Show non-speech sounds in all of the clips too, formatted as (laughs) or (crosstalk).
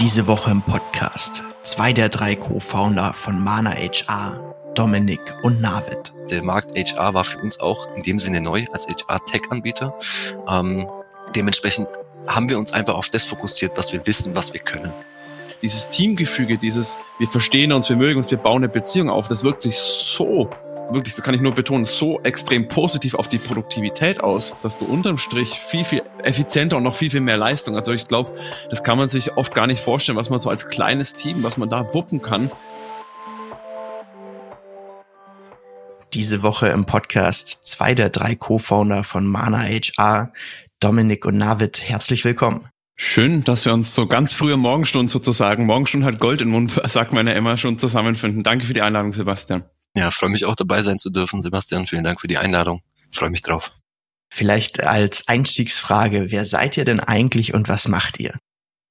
Diese Woche im Podcast zwei der drei Co-Founder von Mana HR, Dominik und Navid. Der Markt HR war für uns auch in dem Sinne neu als HR-Tech-Anbieter. Ähm, dementsprechend haben wir uns einfach auf das fokussiert, was wir wissen, was wir können. Dieses Teamgefüge, dieses wir verstehen uns, wir mögen uns, wir bauen eine Beziehung auf, das wirkt sich so wirklich, das kann ich nur betonen, so extrem positiv auf die Produktivität aus, dass du unterm Strich viel, viel effizienter und noch viel, viel mehr Leistung. Also ich glaube, das kann man sich oft gar nicht vorstellen, was man so als kleines Team, was man da wuppen kann. Diese Woche im Podcast zwei der drei Co-Founder von Mana HR, Dominik und Navid. Herzlich willkommen. Schön, dass wir uns so ganz frühe Morgenstunden sozusagen, Morgenstunden hat Gold im Mund, (laughs) sagt meine Emma, schon zusammenfinden. Danke für die Einladung, Sebastian. Ja, freue mich auch dabei sein zu dürfen. Sebastian, vielen Dank für die Einladung. Freue mich drauf. Vielleicht als Einstiegsfrage, wer seid ihr denn eigentlich und was macht ihr?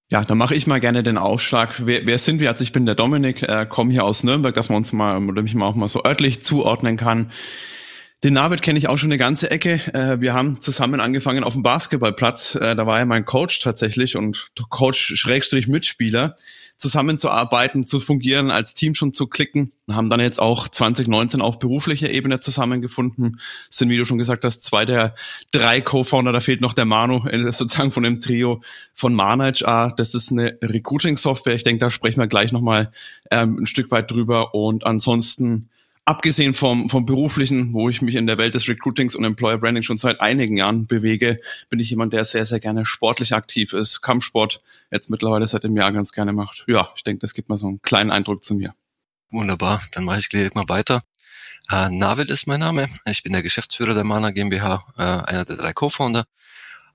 Ja, dann mache ich mal gerne den Aufschlag. Wer, wer sind wir? Also ich bin der Dominik, äh, komme hier aus Nürnberg, dass man uns mal oder mich mal auch mal so örtlich zuordnen kann. Den Navid kenne ich auch schon eine ganze Ecke. Äh, wir haben zusammen angefangen auf dem Basketballplatz. Äh, da war er mein Coach tatsächlich und Coach Schrägstrich Mitspieler zusammenzuarbeiten, zu fungieren, als Team schon zu klicken. Haben dann jetzt auch 2019 auf beruflicher Ebene zusammengefunden. Sind, wie du schon gesagt hast, zwei der drei Co-Founder. Da fehlt noch der Manu, äh, sozusagen von dem Trio von ManageR. Das ist eine Recruiting-Software. Ich denke, da sprechen wir gleich nochmal ähm, ein Stück weit drüber. Und ansonsten abgesehen vom, vom beruflichen, wo ich mich in der Welt des Recruitings und Employer Branding schon seit einigen Jahren bewege, bin ich jemand, der sehr, sehr gerne sportlich aktiv ist, Kampfsport jetzt mittlerweile seit dem Jahr ganz gerne macht. Ja, ich denke, das gibt mal so einen kleinen Eindruck zu mir. Wunderbar, dann mache ich gleich mal weiter. Äh, Navid ist mein Name. Ich bin der Geschäftsführer der Mana GmbH, äh, einer der drei Co-Founder.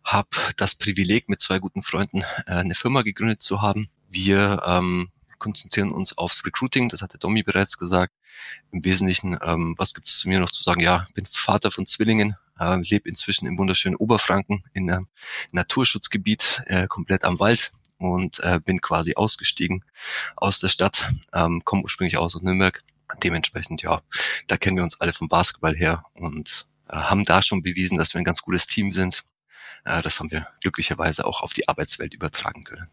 Hab das Privileg, mit zwei guten Freunden äh, eine Firma gegründet zu haben. Wir ähm, konzentrieren uns aufs Recruiting, das hat der Domi bereits gesagt. Im Wesentlichen, ähm, was gibt es zu mir noch zu sagen? Ja, bin Vater von Zwillingen, äh, lebe inzwischen im wunderschönen Oberfranken in einem Naturschutzgebiet, äh, komplett am Wald und äh, bin quasi ausgestiegen aus der Stadt, ähm, komme ursprünglich aus Nürnberg. Dementsprechend, ja, da kennen wir uns alle vom Basketball her und äh, haben da schon bewiesen, dass wir ein ganz gutes Team sind. Äh, das haben wir glücklicherweise auch auf die Arbeitswelt übertragen können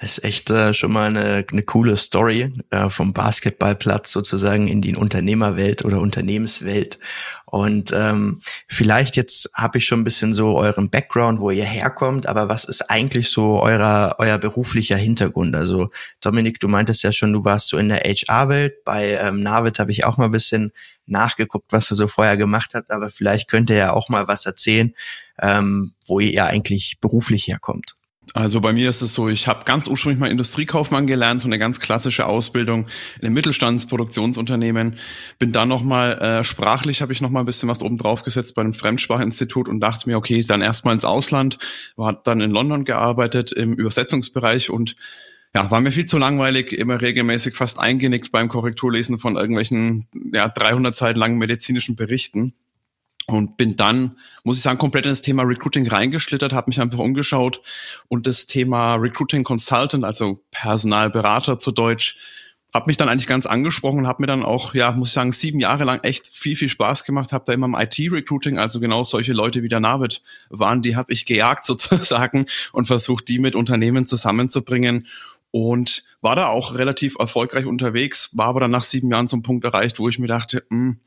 ist echt äh, schon mal eine, eine coole Story äh, vom Basketballplatz sozusagen in die Unternehmerwelt oder Unternehmenswelt. Und ähm, vielleicht jetzt habe ich schon ein bisschen so euren Background, wo ihr herkommt, aber was ist eigentlich so euer, euer beruflicher Hintergrund? Also Dominik, du meintest ja schon, du warst so in der HR-Welt. Bei ähm, Navid habe ich auch mal ein bisschen nachgeguckt, was er so vorher gemacht hat, aber vielleicht könnt ihr ja auch mal was erzählen, ähm, wo ihr eigentlich beruflich herkommt. Also bei mir ist es so, ich habe ganz ursprünglich mal Industriekaufmann gelernt, so eine ganz klassische Ausbildung in einem Mittelstandsproduktionsunternehmen. Bin dann nochmal, äh, sprachlich habe ich nochmal ein bisschen was oben drauf gesetzt bei einem Fremdsprachinstitut und dachte mir, okay, dann erstmal ins Ausland, war dann in London gearbeitet im Übersetzungsbereich und ja, war mir viel zu langweilig, immer regelmäßig fast eingenickt beim Korrekturlesen von irgendwelchen ja, 300 Seiten langen medizinischen Berichten und bin dann, muss ich sagen, komplett in das Thema Recruiting reingeschlittert, habe mich einfach umgeschaut und das Thema Recruiting Consultant, also Personalberater zu Deutsch, habe mich dann eigentlich ganz angesprochen und habe mir dann auch, ja, muss ich sagen, sieben Jahre lang echt viel, viel Spaß gemacht, habe da immer im IT-Recruiting, also genau solche Leute wie der Navid waren, die habe ich gejagt (laughs) sozusagen und versucht, die mit Unternehmen zusammenzubringen und war da auch relativ erfolgreich unterwegs, war aber dann nach sieben Jahren zum Punkt erreicht, wo ich mir dachte, mh, hm,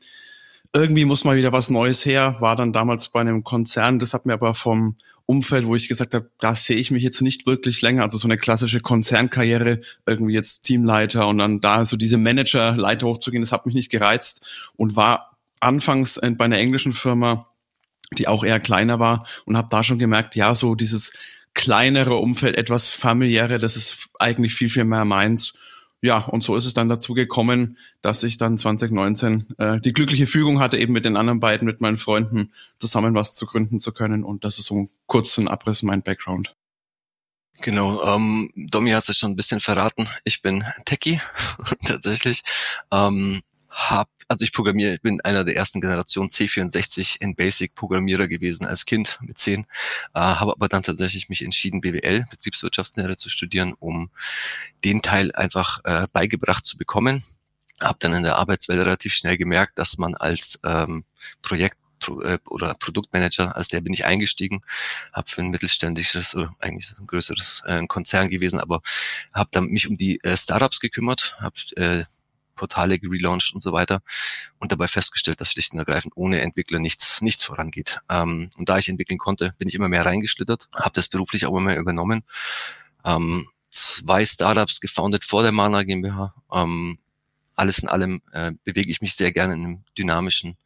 irgendwie muss mal wieder was Neues her. War dann damals bei einem Konzern, das hat mir aber vom Umfeld, wo ich gesagt habe, da sehe ich mich jetzt nicht wirklich länger. Also so eine klassische Konzernkarriere, irgendwie jetzt Teamleiter und dann da so diese Manager-Leiter hochzugehen, das hat mich nicht gereizt und war anfangs bei einer englischen Firma, die auch eher kleiner war und habe da schon gemerkt, ja, so dieses kleinere Umfeld, etwas familiäre, das ist eigentlich viel, viel mehr meins ja, und so ist es dann dazu gekommen, dass ich dann 2019 äh, die glückliche Fügung hatte, eben mit den anderen beiden, mit meinen Freunden zusammen was zu gründen zu können. Und das ist so ein kurzen Abriss mein Background. Genau, ähm, Domi hat es schon ein bisschen verraten. Ich bin Techie (laughs) tatsächlich. Ähm, hab, also ich programmiere, ich bin einer der ersten Generation C64 in Basic Programmierer gewesen als Kind mit 10, äh, habe aber dann tatsächlich mich entschieden, BWL, Betriebswirtschaftslehre zu studieren, um den Teil einfach äh, beigebracht zu bekommen. Habe dann in der Arbeitswelt relativ schnell gemerkt, dass man als ähm, Projekt äh, oder Produktmanager, als der bin ich eingestiegen, habe für ein mittelständisches oder eigentlich ein größeres äh, Konzern gewesen, aber habe dann mich um die äh, Startups gekümmert, habe äh, Portale gelauncht und so weiter und dabei festgestellt, dass schlicht und ergreifend ohne Entwickler nichts nichts vorangeht. Ähm, und da ich entwickeln konnte, bin ich immer mehr reingeschlittert, habe das beruflich auch immer mehr übernommen. Ähm, zwei Startups gefoundet vor der Mana GmbH. Ähm, alles in allem äh, bewege ich mich sehr gerne in einem dynamischen,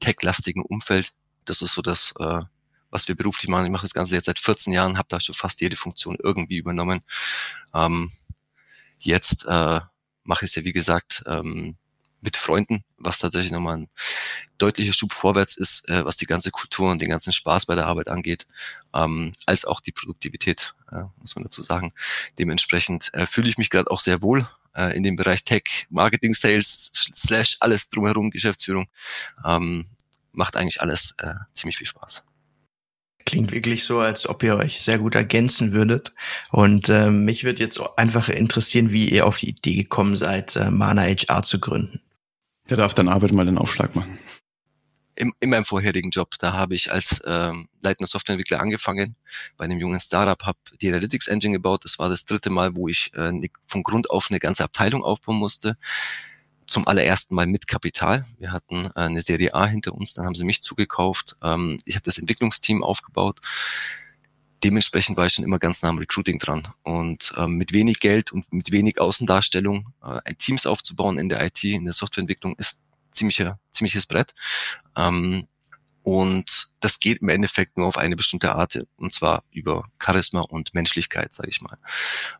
tech-lastigen Umfeld. Das ist so das, äh, was wir beruflich machen. Ich mache das Ganze jetzt seit 14 Jahren, habe da schon fast jede Funktion irgendwie übernommen. Ähm, jetzt äh, mache ich es ja, wie gesagt, ähm, mit Freunden, was tatsächlich nochmal ein deutlicher Schub vorwärts ist, äh, was die ganze Kultur und den ganzen Spaß bei der Arbeit angeht, ähm, als auch die Produktivität, äh, muss man dazu sagen. Dementsprechend äh, fühle ich mich gerade auch sehr wohl äh, in dem Bereich Tech, Marketing, Sales, slash alles drumherum, Geschäftsführung. Ähm, macht eigentlich alles äh, ziemlich viel Spaß. Klingt wirklich so, als ob ihr euch sehr gut ergänzen würdet. Und äh, mich würde jetzt einfach interessieren, wie ihr auf die Idee gekommen seid, äh, Mana HR zu gründen. Der darf dann Arbeit mal den Aufschlag machen. In, in meinem vorherigen Job, da habe ich als ähm, leitender Softwareentwickler angefangen, bei einem jungen Startup, habe die Analytics Engine gebaut. Das war das dritte Mal, wo ich äh, ne, von Grund auf eine ganze Abteilung aufbauen musste zum allerersten Mal mit Kapital. Wir hatten äh, eine Serie A hinter uns, dann haben sie mich zugekauft. Ähm, ich habe das Entwicklungsteam aufgebaut. Dementsprechend war ich schon immer ganz nah am Recruiting dran. Und ähm, mit wenig Geld und mit wenig Außendarstellung äh, ein Teams aufzubauen in der IT, in der Softwareentwicklung ist ziemlicher, ziemliches Brett. Ähm, und das geht im Endeffekt nur auf eine bestimmte Art, und zwar über Charisma und Menschlichkeit, sage ich mal.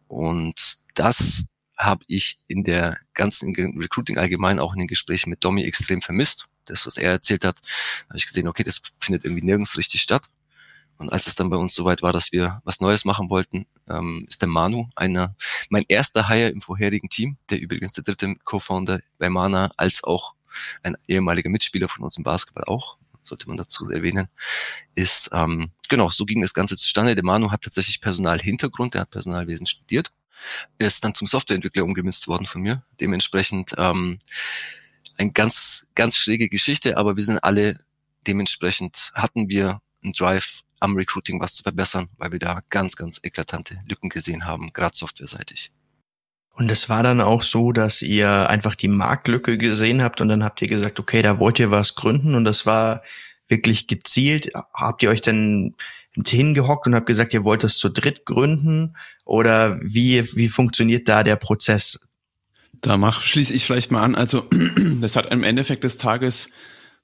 Und das habe ich in der ganzen Recruiting allgemein auch in den Gesprächen mit Domi extrem vermisst. Das, was er erzählt hat, habe ich gesehen, okay, das findet irgendwie nirgends richtig statt. Und als es dann bei uns soweit war, dass wir was Neues machen wollten, ähm, ist der Manu einer, mein erster Hire im vorherigen Team, der übrigens der dritte Co-Founder bei Mana, als auch ein ehemaliger Mitspieler von uns im Basketball auch, sollte man dazu erwähnen, ist, ähm, genau, so ging das Ganze zustande. Der Manu hat tatsächlich Personalhintergrund, der hat Personalwesen studiert ist dann zum Softwareentwickler umgemünzt worden von mir. Dementsprechend ähm, eine ganz, ganz schräge Geschichte, aber wir sind alle dementsprechend hatten wir einen Drive am Recruiting was zu verbessern, weil wir da ganz, ganz eklatante Lücken gesehen haben, gerade softwareseitig. Und es war dann auch so, dass ihr einfach die Marktlücke gesehen habt und dann habt ihr gesagt, okay, da wollt ihr was gründen und das war wirklich gezielt. Habt ihr euch denn hingehockt und habt gesagt, ihr wollt das zu dritt gründen? Oder wie, wie funktioniert da der Prozess? Da mach, schließe ich vielleicht mal an. Also, (clears throat) das hat im Endeffekt des Tages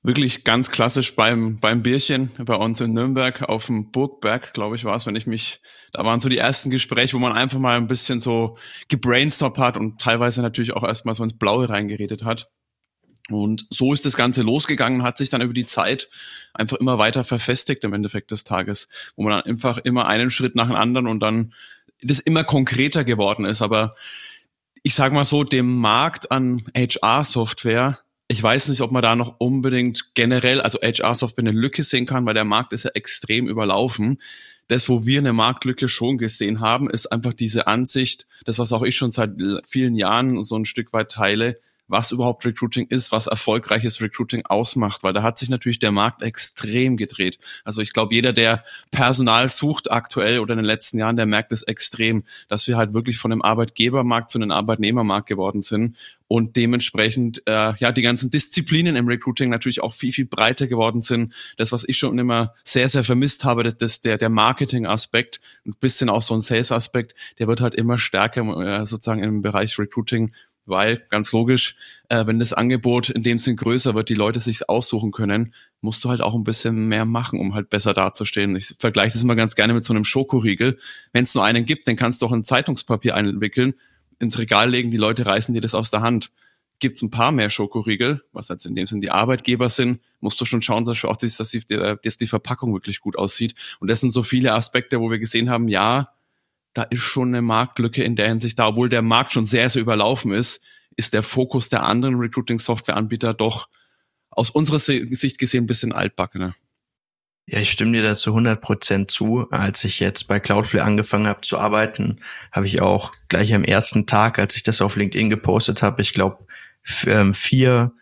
wirklich ganz klassisch beim, beim Bierchen bei uns in Nürnberg auf dem Burgberg, glaube ich, war es, wenn ich mich, da waren so die ersten Gespräche, wo man einfach mal ein bisschen so gebrainstormt hat und teilweise natürlich auch erstmal so ins Blaue reingeredet hat. Und so ist das Ganze losgegangen, hat sich dann über die Zeit einfach immer weiter verfestigt im Endeffekt des Tages, wo man dann einfach immer einen Schritt nach dem anderen und dann das immer konkreter geworden ist. Aber ich sage mal so, dem Markt an HR-Software, ich weiß nicht, ob man da noch unbedingt generell, also HR-Software eine Lücke sehen kann, weil der Markt ist ja extrem überlaufen. Das, wo wir eine Marktlücke schon gesehen haben, ist einfach diese Ansicht, das, was auch ich schon seit vielen Jahren so ein Stück weit teile, was überhaupt Recruiting ist, was erfolgreiches Recruiting ausmacht, weil da hat sich natürlich der Markt extrem gedreht. Also ich glaube, jeder, der Personal sucht aktuell oder in den letzten Jahren, der merkt es extrem, dass wir halt wirklich von einem Arbeitgebermarkt zu einem Arbeitnehmermarkt geworden sind und dementsprechend äh, ja die ganzen Disziplinen im Recruiting natürlich auch viel viel breiter geworden sind. Das was ich schon immer sehr sehr vermisst habe, das, das der der Marketing Aspekt, ein bisschen auch so ein Sales Aspekt, der wird halt immer stärker äh, sozusagen im Bereich Recruiting weil ganz logisch, äh, wenn das Angebot in dem Sinn größer wird, die Leute sich aussuchen können, musst du halt auch ein bisschen mehr machen, um halt besser dazustehen. Ich vergleiche das immer ganz gerne mit so einem Schokoriegel. Wenn es nur einen gibt, dann kannst du auch ein Zeitungspapier einwickeln, ins Regal legen, die Leute reißen dir das aus der Hand. Gibt es ein paar mehr Schokoriegel, was jetzt in dem Sinn die Arbeitgeber sind, musst du schon schauen, dass, auch, dass, die, dass die Verpackung wirklich gut aussieht. Und das sind so viele Aspekte, wo wir gesehen haben, ja, da ist schon eine Marktlücke in der Hinsicht da, obwohl der Markt schon sehr, sehr überlaufen ist, ist der Fokus der anderen Recruiting-Software-Anbieter doch aus unserer Sicht gesehen ein bisschen altbackener. Ja, ich stimme dir dazu 100 Prozent zu. Als ich jetzt bei Cloudflare angefangen habe zu arbeiten, habe ich auch gleich am ersten Tag, als ich das auf LinkedIn gepostet habe, ich glaube, ähm, vier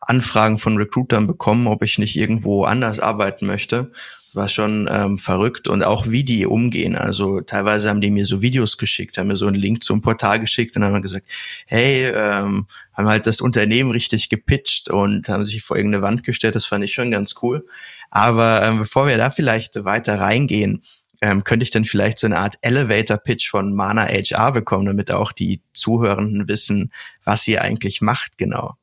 Anfragen von Recruitern bekommen, ob ich nicht irgendwo anders arbeiten möchte war schon ähm, verrückt und auch wie die umgehen. Also teilweise haben die mir so Videos geschickt, haben mir so einen Link zum Portal geschickt und haben gesagt, hey, ähm, haben halt das Unternehmen richtig gepitcht und haben sich vor irgendeine Wand gestellt. Das fand ich schon ganz cool. Aber ähm, bevor wir da vielleicht weiter reingehen, ähm, könnte ich dann vielleicht so eine Art Elevator-Pitch von Mana HR bekommen, damit auch die Zuhörenden wissen, was ihr eigentlich macht genau.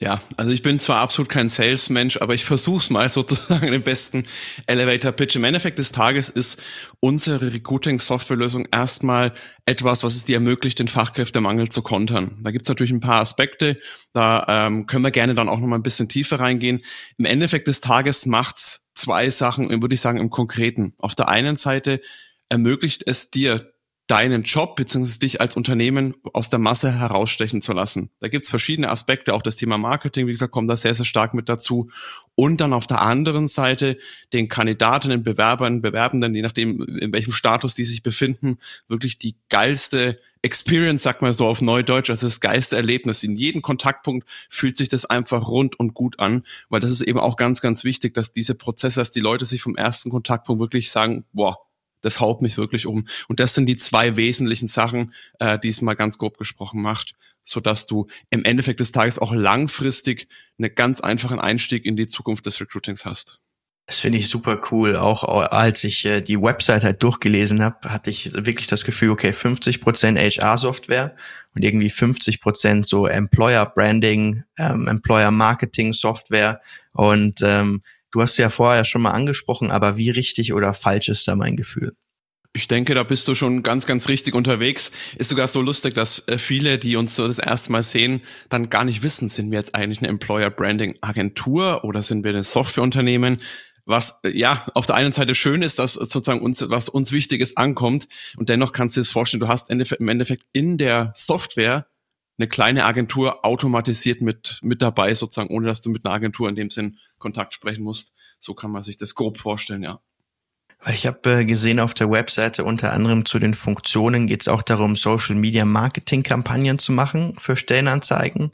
Ja, also ich bin zwar absolut kein Sales-Mensch, aber ich versuch's mal (laughs) sozusagen den besten Elevator-Pitch. Im Endeffekt des Tages ist unsere Recruiting-Software-Lösung erstmal etwas, was es dir ermöglicht, den Fachkräftemangel zu kontern. Da gibt's natürlich ein paar Aspekte, da ähm, können wir gerne dann auch noch mal ein bisschen tiefer reingehen. Im Endeffekt des Tages macht's zwei Sachen, würde ich sagen, im Konkreten. Auf der einen Seite ermöglicht es dir, deinen Job bzw. dich als Unternehmen aus der Masse herausstechen zu lassen. Da gibt's verschiedene Aspekte, auch das Thema Marketing, wie gesagt, kommt da sehr, sehr stark mit dazu. Und dann auf der anderen Seite den Kandidatinnen, Bewerbern, Bewerbenden, je nachdem, in welchem Status die sich befinden, wirklich die geilste Experience, sagt man so auf Neudeutsch, also das geilste Erlebnis. In jedem Kontaktpunkt fühlt sich das einfach rund und gut an, weil das ist eben auch ganz, ganz wichtig, dass diese Prozesse, dass die Leute sich vom ersten Kontaktpunkt wirklich sagen, boah, das haut mich wirklich um. Und das sind die zwei wesentlichen Sachen, äh, die es mal ganz grob gesprochen macht, so dass du im Endeffekt des Tages auch langfristig einen ganz einfachen Einstieg in die Zukunft des Recruitings hast. Das finde ich super cool. Auch als ich äh, die Website halt durchgelesen habe, hatte ich wirklich das Gefühl, okay, 50 Prozent HR-Software und irgendwie 50 Prozent so Employer-Branding, ähm, Employer-Marketing-Software und ähm, Du hast ja vorher schon mal angesprochen, aber wie richtig oder falsch ist da mein Gefühl? Ich denke, da bist du schon ganz, ganz richtig unterwegs. Ist sogar so lustig, dass äh, viele, die uns so das erste Mal sehen, dann gar nicht wissen, sind wir jetzt eigentlich eine Employer Branding Agentur oder sind wir ein Softwareunternehmen? Was äh, ja auf der einen Seite schön ist, dass sozusagen uns was uns Wichtiges ankommt und dennoch kannst du dir das vorstellen, du hast im Endeffekt in der Software eine kleine Agentur automatisiert mit, mit dabei, sozusagen, ohne dass du mit einer Agentur in dem Sinn Kontakt sprechen musst. So kann man sich das grob vorstellen, ja. Ich habe äh, gesehen auf der Webseite unter anderem zu den Funktionen geht es auch darum, Social Media Marketing Kampagnen zu machen für Stellenanzeigen.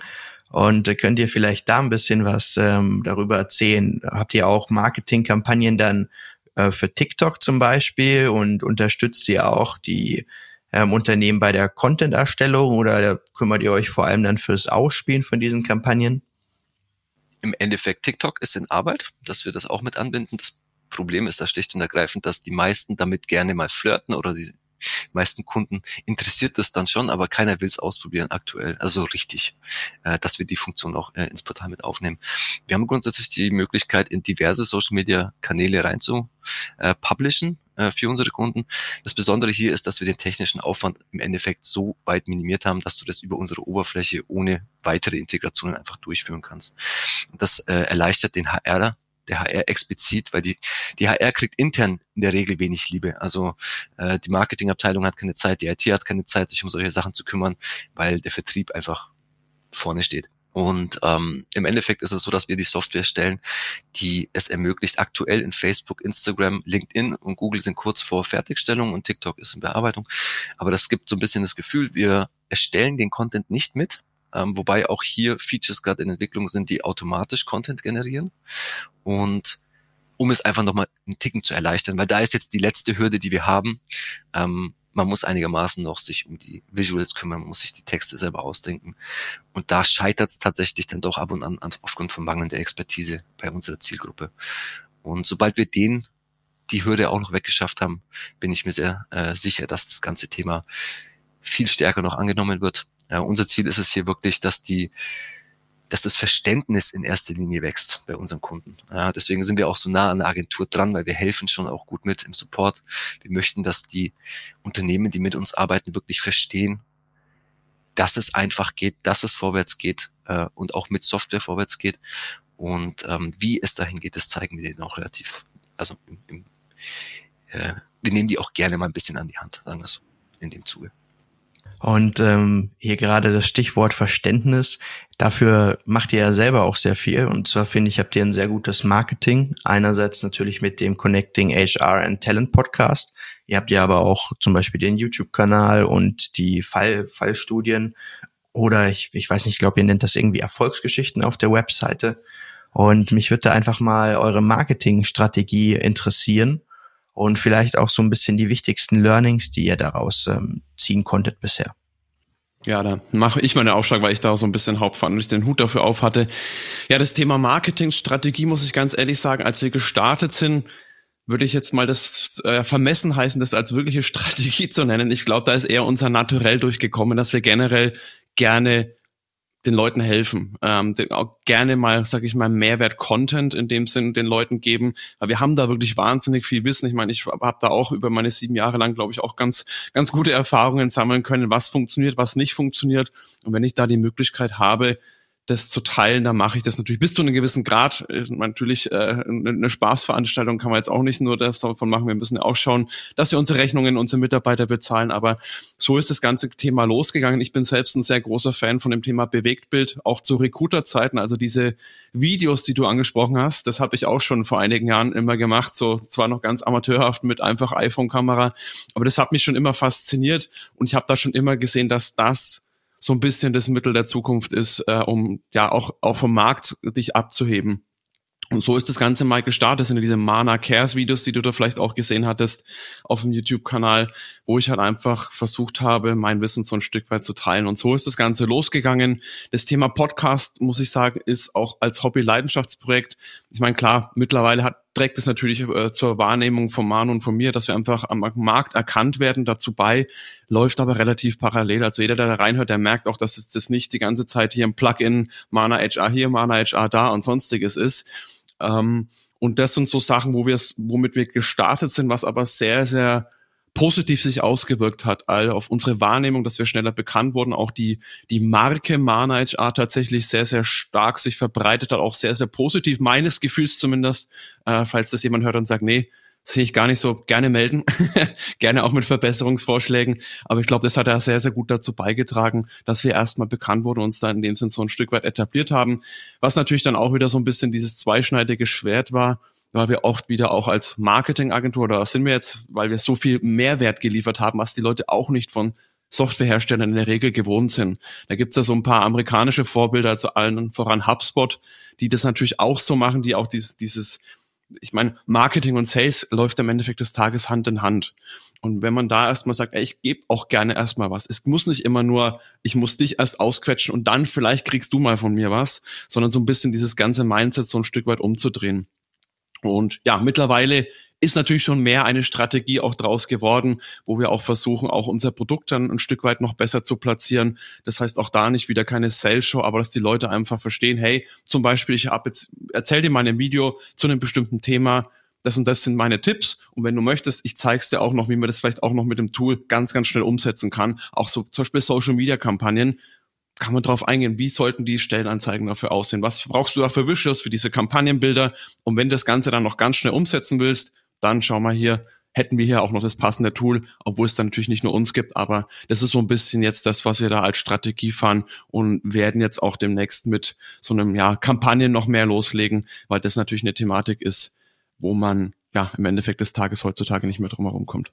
Und äh, könnt ihr vielleicht da ein bisschen was ähm, darüber erzählen? Habt ihr auch Marketingkampagnen dann äh, für TikTok zum Beispiel und unterstützt ihr auch die ähm, Unternehmen bei der Content-Erstellung oder kümmert ihr euch vor allem dann fürs Ausspielen von diesen Kampagnen? Im Endeffekt, TikTok ist in Arbeit, dass wir das auch mit anbinden. Das Problem ist da schlicht und ergreifend, dass die meisten damit gerne mal flirten oder die meisten Kunden interessiert das dann schon, aber keiner will es ausprobieren aktuell. Also richtig, äh, dass wir die Funktion auch äh, ins Portal mit aufnehmen. Wir haben grundsätzlich die Möglichkeit, in diverse Social Media Kanäle rein zu äh, publishen äh, für unsere Kunden. Das Besondere hier ist, dass wir den technischen Aufwand im Endeffekt so weit minimiert haben, dass du das über unsere Oberfläche ohne weitere Integrationen einfach durchführen kannst. Das äh, erleichtert den HR der HR explizit, weil die, die HR kriegt intern in der Regel wenig Liebe. Also äh, die Marketingabteilung hat keine Zeit, die IT hat keine Zeit, sich um solche Sachen zu kümmern, weil der Vertrieb einfach vorne steht. Und ähm, im Endeffekt ist es so, dass wir die Software stellen, die es ermöglicht, aktuell in Facebook, Instagram, LinkedIn und Google sind kurz vor Fertigstellung und TikTok ist in Bearbeitung. Aber das gibt so ein bisschen das Gefühl, wir erstellen den Content nicht mit, ähm, wobei auch hier Features gerade in Entwicklung sind, die automatisch Content generieren. Und um es einfach nochmal einen Ticken zu erleichtern, weil da ist jetzt die letzte Hürde, die wir haben. Ähm, man muss einigermaßen noch sich um die Visuals kümmern, man muss sich die Texte selber ausdenken. Und da scheitert es tatsächlich dann doch ab und an aufgrund von mangelnder Expertise bei unserer Zielgruppe. Und sobald wir den die Hürde auch noch weggeschafft haben, bin ich mir sehr äh, sicher, dass das ganze Thema viel stärker noch angenommen wird. Äh, unser Ziel ist es hier wirklich, dass die dass das Verständnis in erster Linie wächst bei unseren Kunden. Ja, deswegen sind wir auch so nah an der Agentur dran, weil wir helfen schon auch gut mit im Support. Wir möchten, dass die Unternehmen, die mit uns arbeiten, wirklich verstehen, dass es einfach geht, dass es vorwärts geht äh, und auch mit Software vorwärts geht. Und ähm, wie es dahin geht, das zeigen wir denen auch relativ, also im, im, äh, wir nehmen die auch gerne mal ein bisschen an die Hand, sagen wir so, in dem Zuge. Und ähm, hier gerade das Stichwort Verständnis. Dafür macht ihr ja selber auch sehr viel. Und zwar finde ich, habt ihr ein sehr gutes Marketing. Einerseits natürlich mit dem Connecting HR and Talent Podcast. Ihr habt ja aber auch zum Beispiel den YouTube-Kanal und die Fall, Fallstudien. oder ich, ich weiß nicht, ich glaube, ihr nennt das irgendwie Erfolgsgeschichten auf der Webseite. Und mich würde einfach mal eure Marketingstrategie interessieren und vielleicht auch so ein bisschen die wichtigsten Learnings, die ihr daraus ähm, ziehen konntet bisher. Ja, da mache ich meine Aufschlag, weil ich da so ein bisschen hauptverantwortlich den Hut dafür auf hatte. Ja, das Thema Marketingstrategie muss ich ganz ehrlich sagen, als wir gestartet sind, würde ich jetzt mal das äh, vermessen heißen, das als wirkliche (laughs) Strategie zu nennen. Ich glaube, da ist eher unser Naturell durchgekommen, dass wir generell gerne den Leuten helfen, ähm, den auch gerne mal, sag ich mal, Mehrwert-Content in dem Sinn den Leuten geben. Aber wir haben da wirklich wahnsinnig viel Wissen. Ich meine, ich habe da auch über meine sieben Jahre lang, glaube ich, auch ganz, ganz gute Erfahrungen sammeln können, was funktioniert, was nicht funktioniert. Und wenn ich da die Möglichkeit habe, das zu teilen, dann mache ich das natürlich bis zu einem gewissen Grad. Äh, natürlich, äh, eine Spaßveranstaltung kann man jetzt auch nicht nur davon machen. Wir müssen auch schauen, dass wir unsere Rechnungen, unsere Mitarbeiter bezahlen. Aber so ist das ganze Thema losgegangen. Ich bin selbst ein sehr großer Fan von dem Thema Bewegtbild, auch zu Recruiter-Zeiten. Also diese Videos, die du angesprochen hast, das habe ich auch schon vor einigen Jahren immer gemacht. So zwar noch ganz amateurhaft mit einfach iPhone-Kamera, aber das hat mich schon immer fasziniert und ich habe da schon immer gesehen, dass das so ein bisschen das Mittel der Zukunft ist, äh, um ja auch, auch vom Markt dich abzuheben. Und so ist das Ganze mal gestartet. Das sind diese Mana Cares Videos, die du da vielleicht auch gesehen hattest auf dem YouTube-Kanal, wo ich halt einfach versucht habe, mein Wissen so ein Stück weit zu teilen. Und so ist das Ganze losgegangen. Das Thema Podcast, muss ich sagen, ist auch als Hobby-Leidenschaftsprojekt. Ich meine, klar, mittlerweile hat, trägt es natürlich äh, zur Wahrnehmung von Manu und von mir, dass wir einfach am Markt erkannt werden, dazu bei, läuft aber relativ parallel. Also jeder, der da reinhört, der merkt auch, dass es das nicht die ganze Zeit hier ein Plugin, Mana HR hier, Mana HR da und sonstiges ist ähm, und das sind so Sachen, wo wir womit wir gestartet sind, was aber sehr, sehr positiv sich ausgewirkt hat, all auf unsere Wahrnehmung, dass wir schneller bekannt wurden, auch die, die Marke Mana tatsächlich sehr, sehr stark sich verbreitet hat, auch sehr, sehr positiv, meines Gefühls zumindest, äh, falls das jemand hört und sagt, nee, sehe ich gar nicht so gerne melden, (laughs) gerne auch mit Verbesserungsvorschlägen. Aber ich glaube, das hat ja sehr, sehr gut dazu beigetragen, dass wir erstmal bekannt wurden und uns da in dem Sinn so ein Stück weit etabliert haben. Was natürlich dann auch wieder so ein bisschen dieses zweischneidige Schwert war, weil wir oft wieder auch als Marketingagentur, da sind wir jetzt, weil wir so viel Mehrwert geliefert haben, was die Leute auch nicht von Softwareherstellern in der Regel gewohnt sind. Da gibt's ja so ein paar amerikanische Vorbilder, also allen voran HubSpot, die das natürlich auch so machen, die auch dieses, dieses ich meine, Marketing und Sales läuft im Endeffekt des Tages Hand in Hand. Und wenn man da erstmal sagt, ey, ich gebe auch gerne erstmal was. Es muss nicht immer nur, ich muss dich erst ausquetschen und dann vielleicht kriegst du mal von mir was, sondern so ein bisschen dieses ganze Mindset so ein Stück weit umzudrehen. Und ja, mittlerweile ist natürlich schon mehr eine Strategie auch draus geworden, wo wir auch versuchen, auch unser Produkt dann ein Stück weit noch besser zu platzieren. Das heißt auch da nicht wieder keine Sales-Show, aber dass die Leute einfach verstehen, hey, zum Beispiel, ich habe jetzt, erzähl dir mal ein Video zu einem bestimmten Thema, das und das sind meine Tipps. Und wenn du möchtest, ich zeig's dir auch noch, wie man das vielleicht auch noch mit dem Tool ganz, ganz schnell umsetzen kann. Auch so zum Beispiel Social Media Kampagnen kann man darauf eingehen, wie sollten die Stellenanzeigen dafür aussehen? Was brauchst du da für Visuals, für diese Kampagnenbilder? Und wenn du das Ganze dann noch ganz schnell umsetzen willst, dann schau mal hier, hätten wir hier auch noch das passende Tool, obwohl es dann natürlich nicht nur uns gibt, aber das ist so ein bisschen jetzt das, was wir da als Strategie fahren und werden jetzt auch demnächst mit so einem ja Kampagnen noch mehr loslegen, weil das natürlich eine Thematik ist, wo man ja im Endeffekt des Tages heutzutage nicht mehr drum herum kommt.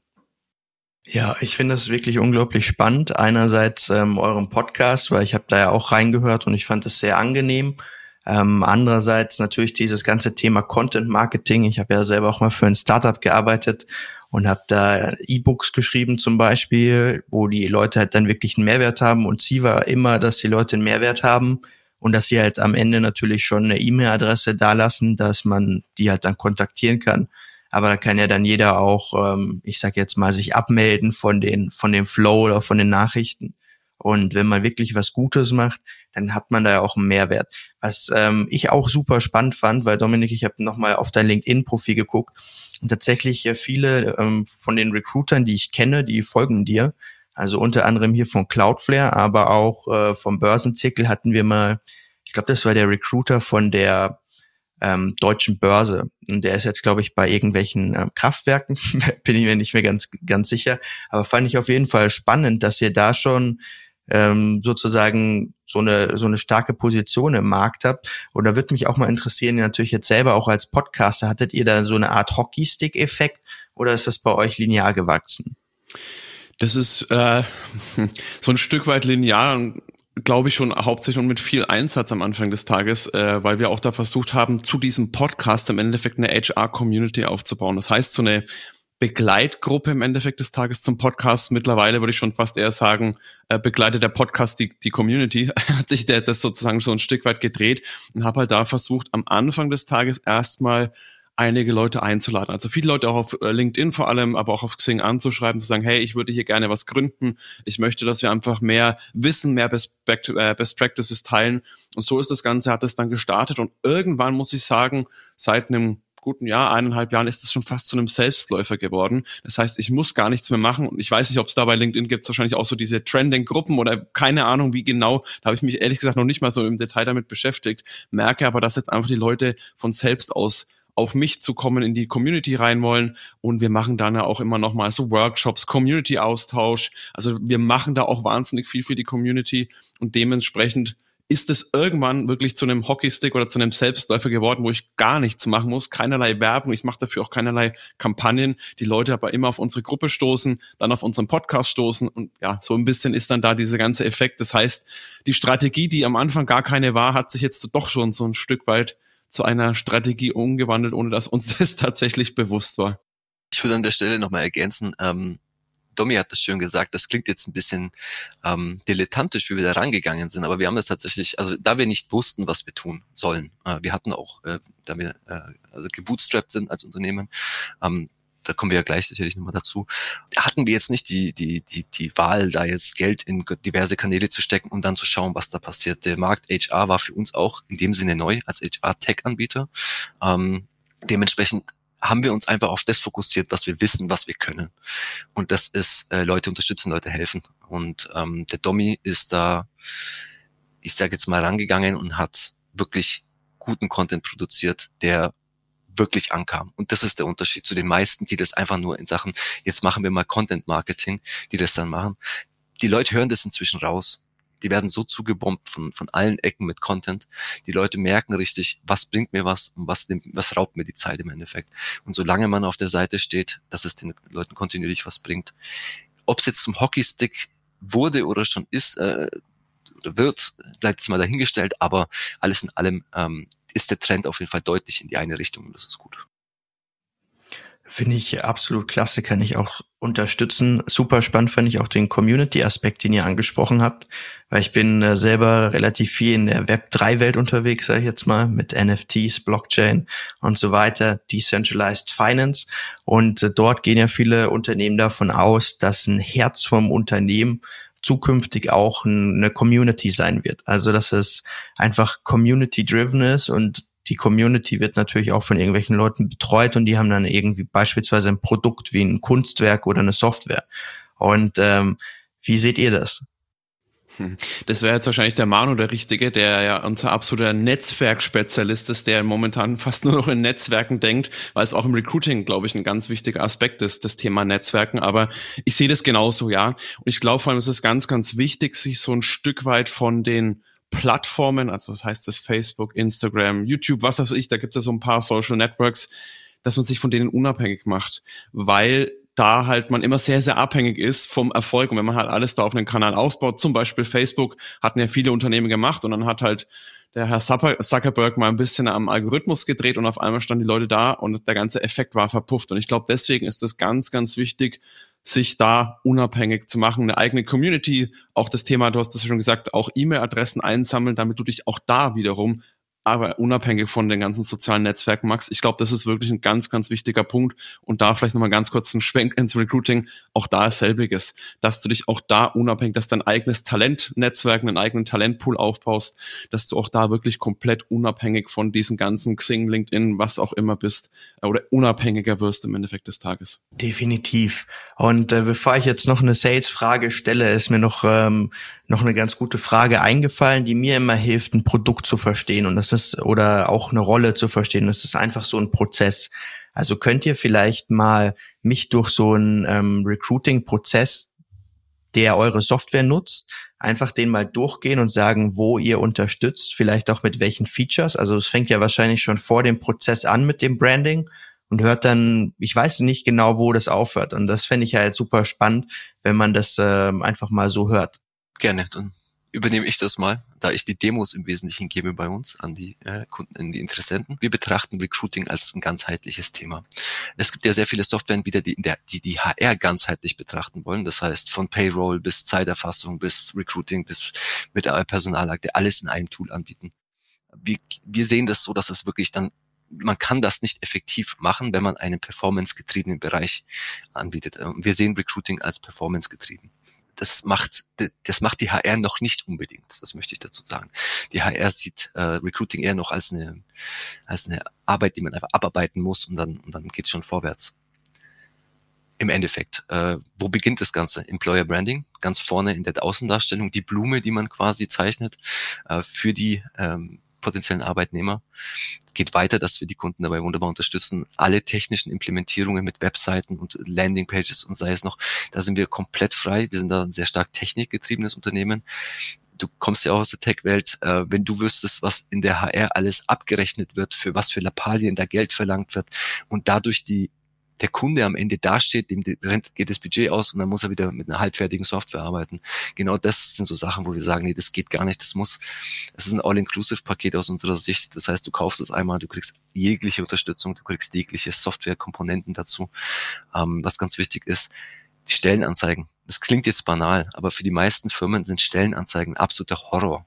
Ja, ich finde das wirklich unglaublich spannend. Einerseits ähm, eurem Podcast, weil ich habe da ja auch reingehört und ich fand es sehr angenehm. Ähm, andererseits natürlich dieses ganze Thema Content Marketing. Ich habe ja selber auch mal für ein Startup gearbeitet und habe da E-Books geschrieben zum Beispiel, wo die Leute halt dann wirklich einen Mehrwert haben. Und Ziel war immer, dass die Leute einen Mehrwert haben und dass sie halt am Ende natürlich schon eine E-Mail-Adresse dalassen, dass man die halt dann kontaktieren kann. Aber da kann ja dann jeder auch, ähm, ich sag jetzt mal, sich abmelden von den von dem Flow oder von den Nachrichten. Und wenn man wirklich was Gutes macht, dann hat man da ja auch einen Mehrwert. Was ähm, ich auch super spannend fand, weil Dominik, ich habe nochmal auf dein LinkedIn-Profil geguckt und tatsächlich äh, viele ähm, von den Recruitern, die ich kenne, die folgen dir. Also unter anderem hier von Cloudflare, aber auch äh, vom Börsenzirkel hatten wir mal, ich glaube, das war der Recruiter von der ähm, deutschen Börse. Und der ist jetzt, glaube ich, bei irgendwelchen ähm, Kraftwerken, (laughs) bin ich mir nicht mehr ganz, ganz sicher. Aber fand ich auf jeden Fall spannend, dass ihr da schon ähm, sozusagen so eine, so eine starke Position im Markt habt. Und da würde mich auch mal interessieren, natürlich jetzt selber auch als Podcaster, hattet ihr da so eine Art Hockeystick-Effekt oder ist das bei euch linear gewachsen? Das ist äh, (laughs) so ein Stück weit linear glaube ich, schon hauptsächlich und mit viel Einsatz am Anfang des Tages, äh, weil wir auch da versucht haben, zu diesem Podcast im Endeffekt eine HR-Community aufzubauen. Das heißt, so eine Begleitgruppe im Endeffekt des Tages zum Podcast. Mittlerweile würde ich schon fast eher sagen, äh, begleitet der Podcast die, die Community. (laughs) Hat sich der das sozusagen so ein Stück weit gedreht und habe halt da versucht, am Anfang des Tages erstmal einige Leute einzuladen. Also viele Leute auch auf äh, LinkedIn vor allem, aber auch auf Xing anzuschreiben, zu sagen, hey, ich würde hier gerne was gründen. Ich möchte, dass wir einfach mehr Wissen, mehr Best, äh, Best Practices teilen. Und so ist das Ganze, hat es dann gestartet. Und irgendwann muss ich sagen, seit einem guten Jahr, eineinhalb Jahren ist es schon fast zu einem Selbstläufer geworden. Das heißt, ich muss gar nichts mehr machen. Und ich weiß nicht, ob es da bei LinkedIn gibt, wahrscheinlich auch so diese Trending-Gruppen oder keine Ahnung, wie genau. Da habe ich mich ehrlich gesagt noch nicht mal so im Detail damit beschäftigt. Merke aber, dass jetzt einfach die Leute von selbst aus auf mich zu kommen, in die Community rein wollen. Und wir machen dann ja auch immer noch mal so Workshops, Community-Austausch. Also wir machen da auch wahnsinnig viel für die Community und dementsprechend ist es irgendwann wirklich zu einem Hockeystick oder zu einem Selbstläufer geworden, wo ich gar nichts machen muss, keinerlei Werbung, ich mache dafür auch keinerlei Kampagnen, die Leute aber immer auf unsere Gruppe stoßen, dann auf unseren Podcast stoßen und ja, so ein bisschen ist dann da dieser ganze Effekt. Das heißt, die Strategie, die am Anfang gar keine war, hat sich jetzt doch schon so ein Stück weit zu einer Strategie umgewandelt, ohne dass uns (laughs) das tatsächlich bewusst war. Ich würde an der Stelle nochmal ergänzen, ähm, Domi hat das schön gesagt, das klingt jetzt ein bisschen ähm, dilettantisch, wie wir da rangegangen sind, aber wir haben das tatsächlich, also da wir nicht wussten, was wir tun sollen, äh, wir hatten auch, äh, da wir äh, also gebootstrapped sind als Unternehmen, ähm, da kommen wir ja gleich sicherlich nochmal dazu, hatten wir jetzt nicht die, die, die, die Wahl, da jetzt Geld in diverse Kanäle zu stecken und dann zu schauen, was da passiert. Der Markt HR war für uns auch in dem Sinne neu als HR-Tech-Anbieter. Ähm, dementsprechend haben wir uns einfach auf das fokussiert, was wir wissen, was wir können. Und das ist äh, Leute unterstützen, Leute helfen. Und ähm, der Domi ist da, ich sage jetzt mal, rangegangen und hat wirklich guten Content produziert, der wirklich ankam. Und das ist der Unterschied zu den meisten, die das einfach nur in Sachen, jetzt machen wir mal Content Marketing, die das dann machen. Die Leute hören das inzwischen raus. Die werden so zugebombt von, von allen Ecken mit Content. Die Leute merken richtig, was bringt mir was und was, nimmt, was raubt mir die Zeit im Endeffekt. Und solange man auf der Seite steht, dass es den Leuten kontinuierlich was bringt, ob es jetzt zum Hockeystick wurde oder schon ist, äh, oder wird, bleibt jetzt mal dahingestellt, aber alles in allem ähm, ist der Trend auf jeden Fall deutlich in die eine Richtung und das ist gut. Finde ich absolut klasse, kann ich auch unterstützen. Super spannend fand ich auch den Community-Aspekt, den ihr angesprochen habt, weil ich bin äh, selber relativ viel in der Web3-Welt unterwegs, sage ich jetzt mal, mit NFTs, Blockchain und so weiter, Decentralized Finance. Und äh, dort gehen ja viele Unternehmen davon aus, dass ein Herz vom Unternehmen zukünftig auch eine Community sein wird. Also dass es einfach community-driven ist und die Community wird natürlich auch von irgendwelchen Leuten betreut und die haben dann irgendwie beispielsweise ein Produkt wie ein Kunstwerk oder eine Software. Und ähm, wie seht ihr das? Hm. Das wäre jetzt wahrscheinlich der Manu der Richtige, der ja unser absoluter Netzwerkspezialist ist, der momentan fast nur noch in Netzwerken denkt, weil es auch im Recruiting, glaube ich, ein ganz wichtiger Aspekt ist, das Thema Netzwerken. Aber ich sehe das genauso, ja. Und ich glaube vor allem, es ist ganz, ganz wichtig, sich so ein Stück weit von den Plattformen, also das heißt das Facebook, Instagram, YouTube, was weiß ich, da gibt es ja so ein paar Social Networks, dass man sich von denen unabhängig macht, weil da halt man immer sehr, sehr abhängig ist vom Erfolg. Und wenn man halt alles da auf einen Kanal ausbaut, zum Beispiel Facebook, hatten ja viele Unternehmen gemacht und dann hat halt der Herr Zuckerberg mal ein bisschen am Algorithmus gedreht und auf einmal standen die Leute da und der ganze Effekt war verpufft. Und ich glaube, deswegen ist es ganz, ganz wichtig, sich da unabhängig zu machen, eine eigene Community, auch das Thema, du hast das schon gesagt, auch E-Mail-Adressen einsammeln, damit du dich auch da wiederum aber unabhängig von den ganzen sozialen Netzwerken, Max, ich glaube, das ist wirklich ein ganz, ganz wichtiger Punkt. Und da vielleicht nochmal ganz kurz ein Schwenk ins Recruiting. Auch da ist selbiges, dass du dich auch da unabhängig, dass dein eigenes Talentnetzwerk, einen eigenen Talentpool aufbaust, dass du auch da wirklich komplett unabhängig von diesen ganzen Xing, LinkedIn, was auch immer bist, äh, oder unabhängiger wirst im Endeffekt des Tages. Definitiv. Und äh, bevor ich jetzt noch eine Sales-Frage stelle, ist mir noch, ähm, noch eine ganz gute Frage eingefallen, die mir immer hilft, ein Produkt zu verstehen. Und das ist, oder auch eine Rolle zu verstehen. Das ist einfach so ein Prozess. Also könnt ihr vielleicht mal mich durch so einen ähm, Recruiting-Prozess, der eure Software nutzt, einfach den mal durchgehen und sagen, wo ihr unterstützt, vielleicht auch mit welchen Features. Also es fängt ja wahrscheinlich schon vor dem Prozess an mit dem Branding und hört dann, ich weiß nicht genau, wo das aufhört. Und das fände ich jetzt super spannend, wenn man das äh, einfach mal so hört. Gerne, dann übernehme ich das mal, da ich die Demos im Wesentlichen gebe bei uns an die äh, Kunden, an die Interessenten. Wir betrachten Recruiting als ein ganzheitliches Thema. Es gibt ja sehr viele Softwareanbieter, die, die die HR ganzheitlich betrachten wollen. Das heißt, von Payroll bis Zeiterfassung bis Recruiting bis mit Personalakte alles in einem Tool anbieten. Wir, wir sehen das so, dass es wirklich dann man kann das nicht effektiv machen, wenn man einen performance-getriebenen Bereich anbietet. Wir sehen Recruiting als performance-getrieben das macht, das macht die HR noch nicht unbedingt. Das möchte ich dazu sagen. Die HR sieht äh, Recruiting eher noch als eine, als eine Arbeit, die man einfach abarbeiten muss und dann, und dann geht's schon vorwärts. Im Endeffekt, äh, wo beginnt das Ganze? Employer Branding, ganz vorne in der Außendarstellung, die Blume, die man quasi zeichnet äh, für die ähm, potenziellen Arbeitnehmer. Geht weiter, dass wir die Kunden dabei wunderbar unterstützen. Alle technischen Implementierungen mit Webseiten und Landingpages und sei es noch, da sind wir komplett frei. Wir sind da ein sehr stark technikgetriebenes Unternehmen du kommst ja auch aus der Tech-Welt, äh, wenn du wüsstest, was in der HR alles abgerechnet wird, für was für Lappalien da Geld verlangt wird und dadurch die der Kunde am Ende dasteht, dem geht das Budget aus und dann muss er wieder mit einer halbfertigen Software arbeiten. Genau das sind so Sachen, wo wir sagen, nee, das geht gar nicht, das muss, es ist ein All-Inclusive-Paket aus unserer Sicht. Das heißt, du kaufst es einmal, du kriegst jegliche Unterstützung, du kriegst jegliche Software-Komponenten dazu. Ähm, was ganz wichtig ist, die Stellenanzeigen. Das klingt jetzt banal, aber für die meisten Firmen sind Stellenanzeigen absoluter Horror.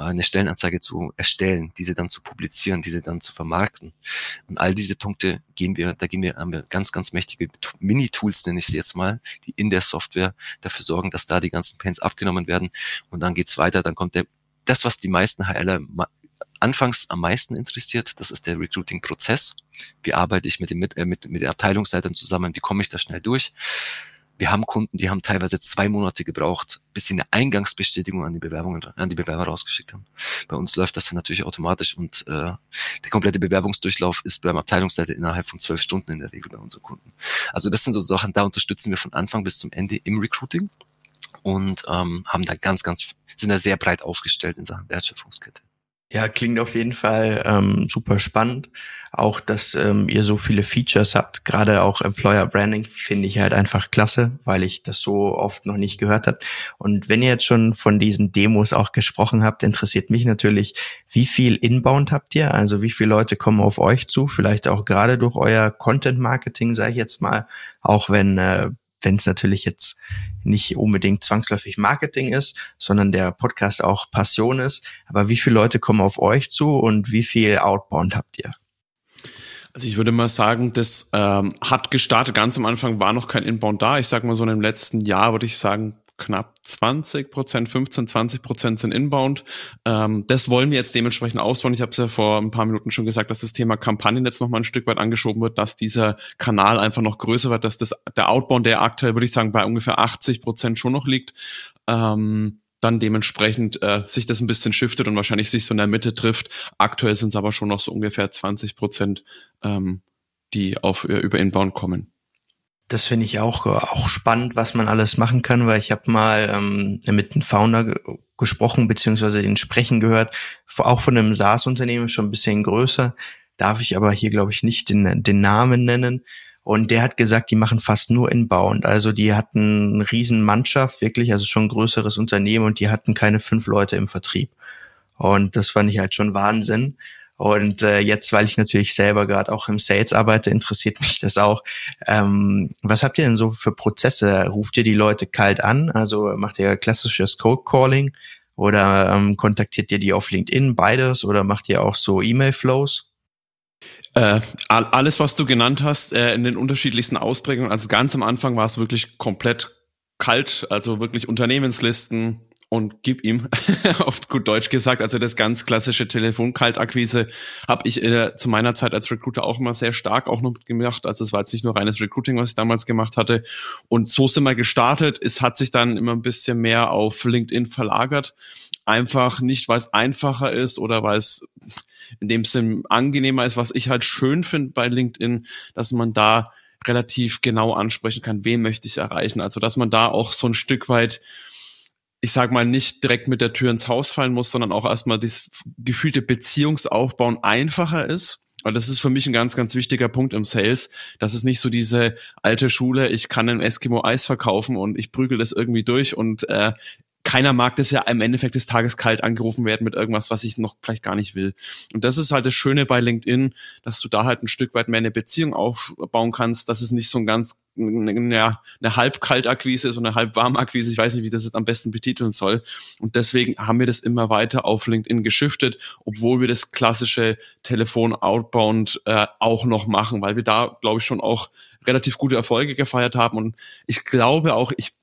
Äh, eine Stellenanzeige zu erstellen, diese dann zu publizieren, diese dann zu vermarkten. Und all diese Punkte gehen wir, da gehen wir, haben wir ganz, ganz mächtige Mini-Tools, nenne ich sie jetzt mal, die in der Software dafür sorgen, dass da die ganzen Pains abgenommen werden. Und dann geht's weiter, dann kommt der, das, was die meisten HLer anfangs am meisten interessiert, das ist der Recruiting-Prozess. Wie arbeite ich mit, dem, mit, äh, mit, mit den Abteilungsleitern zusammen? Wie komme ich da schnell durch? Wir haben Kunden, die haben teilweise zwei Monate gebraucht, bis sie eine Eingangsbestätigung an die Bewerbungen, an die Bewerber rausgeschickt haben. Bei uns läuft das dann natürlich automatisch und äh, der komplette Bewerbungsdurchlauf ist beim Abteilungsleiter innerhalb von zwölf Stunden in der Regel bei unseren Kunden. Also das sind so Sachen, da unterstützen wir von Anfang bis zum Ende im Recruiting und ähm, haben da ganz, ganz, sind da sehr breit aufgestellt in Sachen Wertschöpfungskette. Ja, klingt auf jeden Fall ähm, super spannend. Auch, dass ähm, ihr so viele Features habt, gerade auch Employer Branding finde ich halt einfach klasse, weil ich das so oft noch nicht gehört habe. Und wenn ihr jetzt schon von diesen Demos auch gesprochen habt, interessiert mich natürlich, wie viel Inbound habt ihr? Also wie viele Leute kommen auf euch zu? Vielleicht auch gerade durch euer Content Marketing, sage ich jetzt mal, auch wenn äh, wenn es natürlich jetzt nicht unbedingt zwangsläufig Marketing ist, sondern der Podcast auch Passion ist. Aber wie viele Leute kommen auf euch zu und wie viel Outbound habt ihr? Also ich würde mal sagen, das ähm, hat gestartet. Ganz am Anfang war noch kein Inbound da. Ich sage mal so in dem letzten Jahr würde ich sagen knapp 20 Prozent, 15, 20 Prozent sind inbound. Ähm, das wollen wir jetzt dementsprechend ausbauen. Ich habe es ja vor ein paar Minuten schon gesagt, dass das Thema Kampagnen jetzt noch mal ein Stück weit angeschoben wird, dass dieser Kanal einfach noch größer wird, dass das der Outbound, der aktuell, würde ich sagen, bei ungefähr 80 Prozent schon noch liegt, ähm, dann dementsprechend äh, sich das ein bisschen shiftet und wahrscheinlich sich so in der Mitte trifft. Aktuell sind es aber schon noch so ungefähr 20 Prozent, ähm, die auf über Inbound kommen das finde ich auch, auch spannend, was man alles machen kann, weil ich habe mal ähm, mit einem Founder ge gesprochen, beziehungsweise den Sprechen gehört, auch von einem SaaS-Unternehmen, schon ein bisschen größer, darf ich aber hier, glaube ich, nicht den, den Namen nennen. Und der hat gesagt, die machen fast nur Inbound. Also die hatten eine riesen Mannschaft, wirklich, also schon ein größeres Unternehmen und die hatten keine fünf Leute im Vertrieb. Und das fand ich halt schon Wahnsinn. Und äh, jetzt, weil ich natürlich selber gerade auch im Sales arbeite, interessiert mich das auch. Ähm, was habt ihr denn so für Prozesse? Ruft ihr die Leute kalt an? Also macht ihr klassisches Cold Calling oder ähm, kontaktiert ihr die auf LinkedIn, beides? Oder macht ihr auch so E-Mail-Flows? Äh, alles, was du genannt hast, äh, in den unterschiedlichsten Ausprägungen. Also ganz am Anfang war es wirklich komplett kalt, also wirklich Unternehmenslisten, und gib ihm, (laughs) oft gut Deutsch gesagt, also das ganz klassische Telefonkaltakquise habe ich äh, zu meiner Zeit als Recruiter auch immer sehr stark auch noch gemacht. Also es war jetzt nicht nur reines Recruiting, was ich damals gemacht hatte. Und so sind wir gestartet. Es hat sich dann immer ein bisschen mehr auf LinkedIn verlagert. Einfach nicht, weil es einfacher ist oder weil es in dem Sinn angenehmer ist, was ich halt schön finde bei LinkedIn, dass man da relativ genau ansprechen kann, wen möchte ich erreichen. Also dass man da auch so ein Stück weit ich sag mal, nicht direkt mit der Tür ins Haus fallen muss, sondern auch erstmal das gefühlte Beziehungsaufbauen einfacher ist. Weil das ist für mich ein ganz, ganz wichtiger Punkt im Sales. Das ist nicht so diese alte Schule, ich kann ein Eskimo Eis verkaufen und ich prügel das irgendwie durch und äh, keiner mag das ja im Endeffekt des Tages kalt angerufen werden mit irgendwas, was ich noch vielleicht gar nicht will. Und das ist halt das Schöne bei LinkedIn, dass du da halt ein Stück weit mehr eine Beziehung aufbauen kannst, dass es nicht so ein ganz ja, eine halb kalt Akquise, so eine halb warm Akquise, ich weiß nicht, wie das jetzt am besten betiteln soll. Und deswegen haben wir das immer weiter auf LinkedIn geschiftet, obwohl wir das klassische Telefon Outbound äh, auch noch machen, weil wir da, glaube ich, schon auch relativ gute Erfolge gefeiert haben. Und ich glaube auch, ich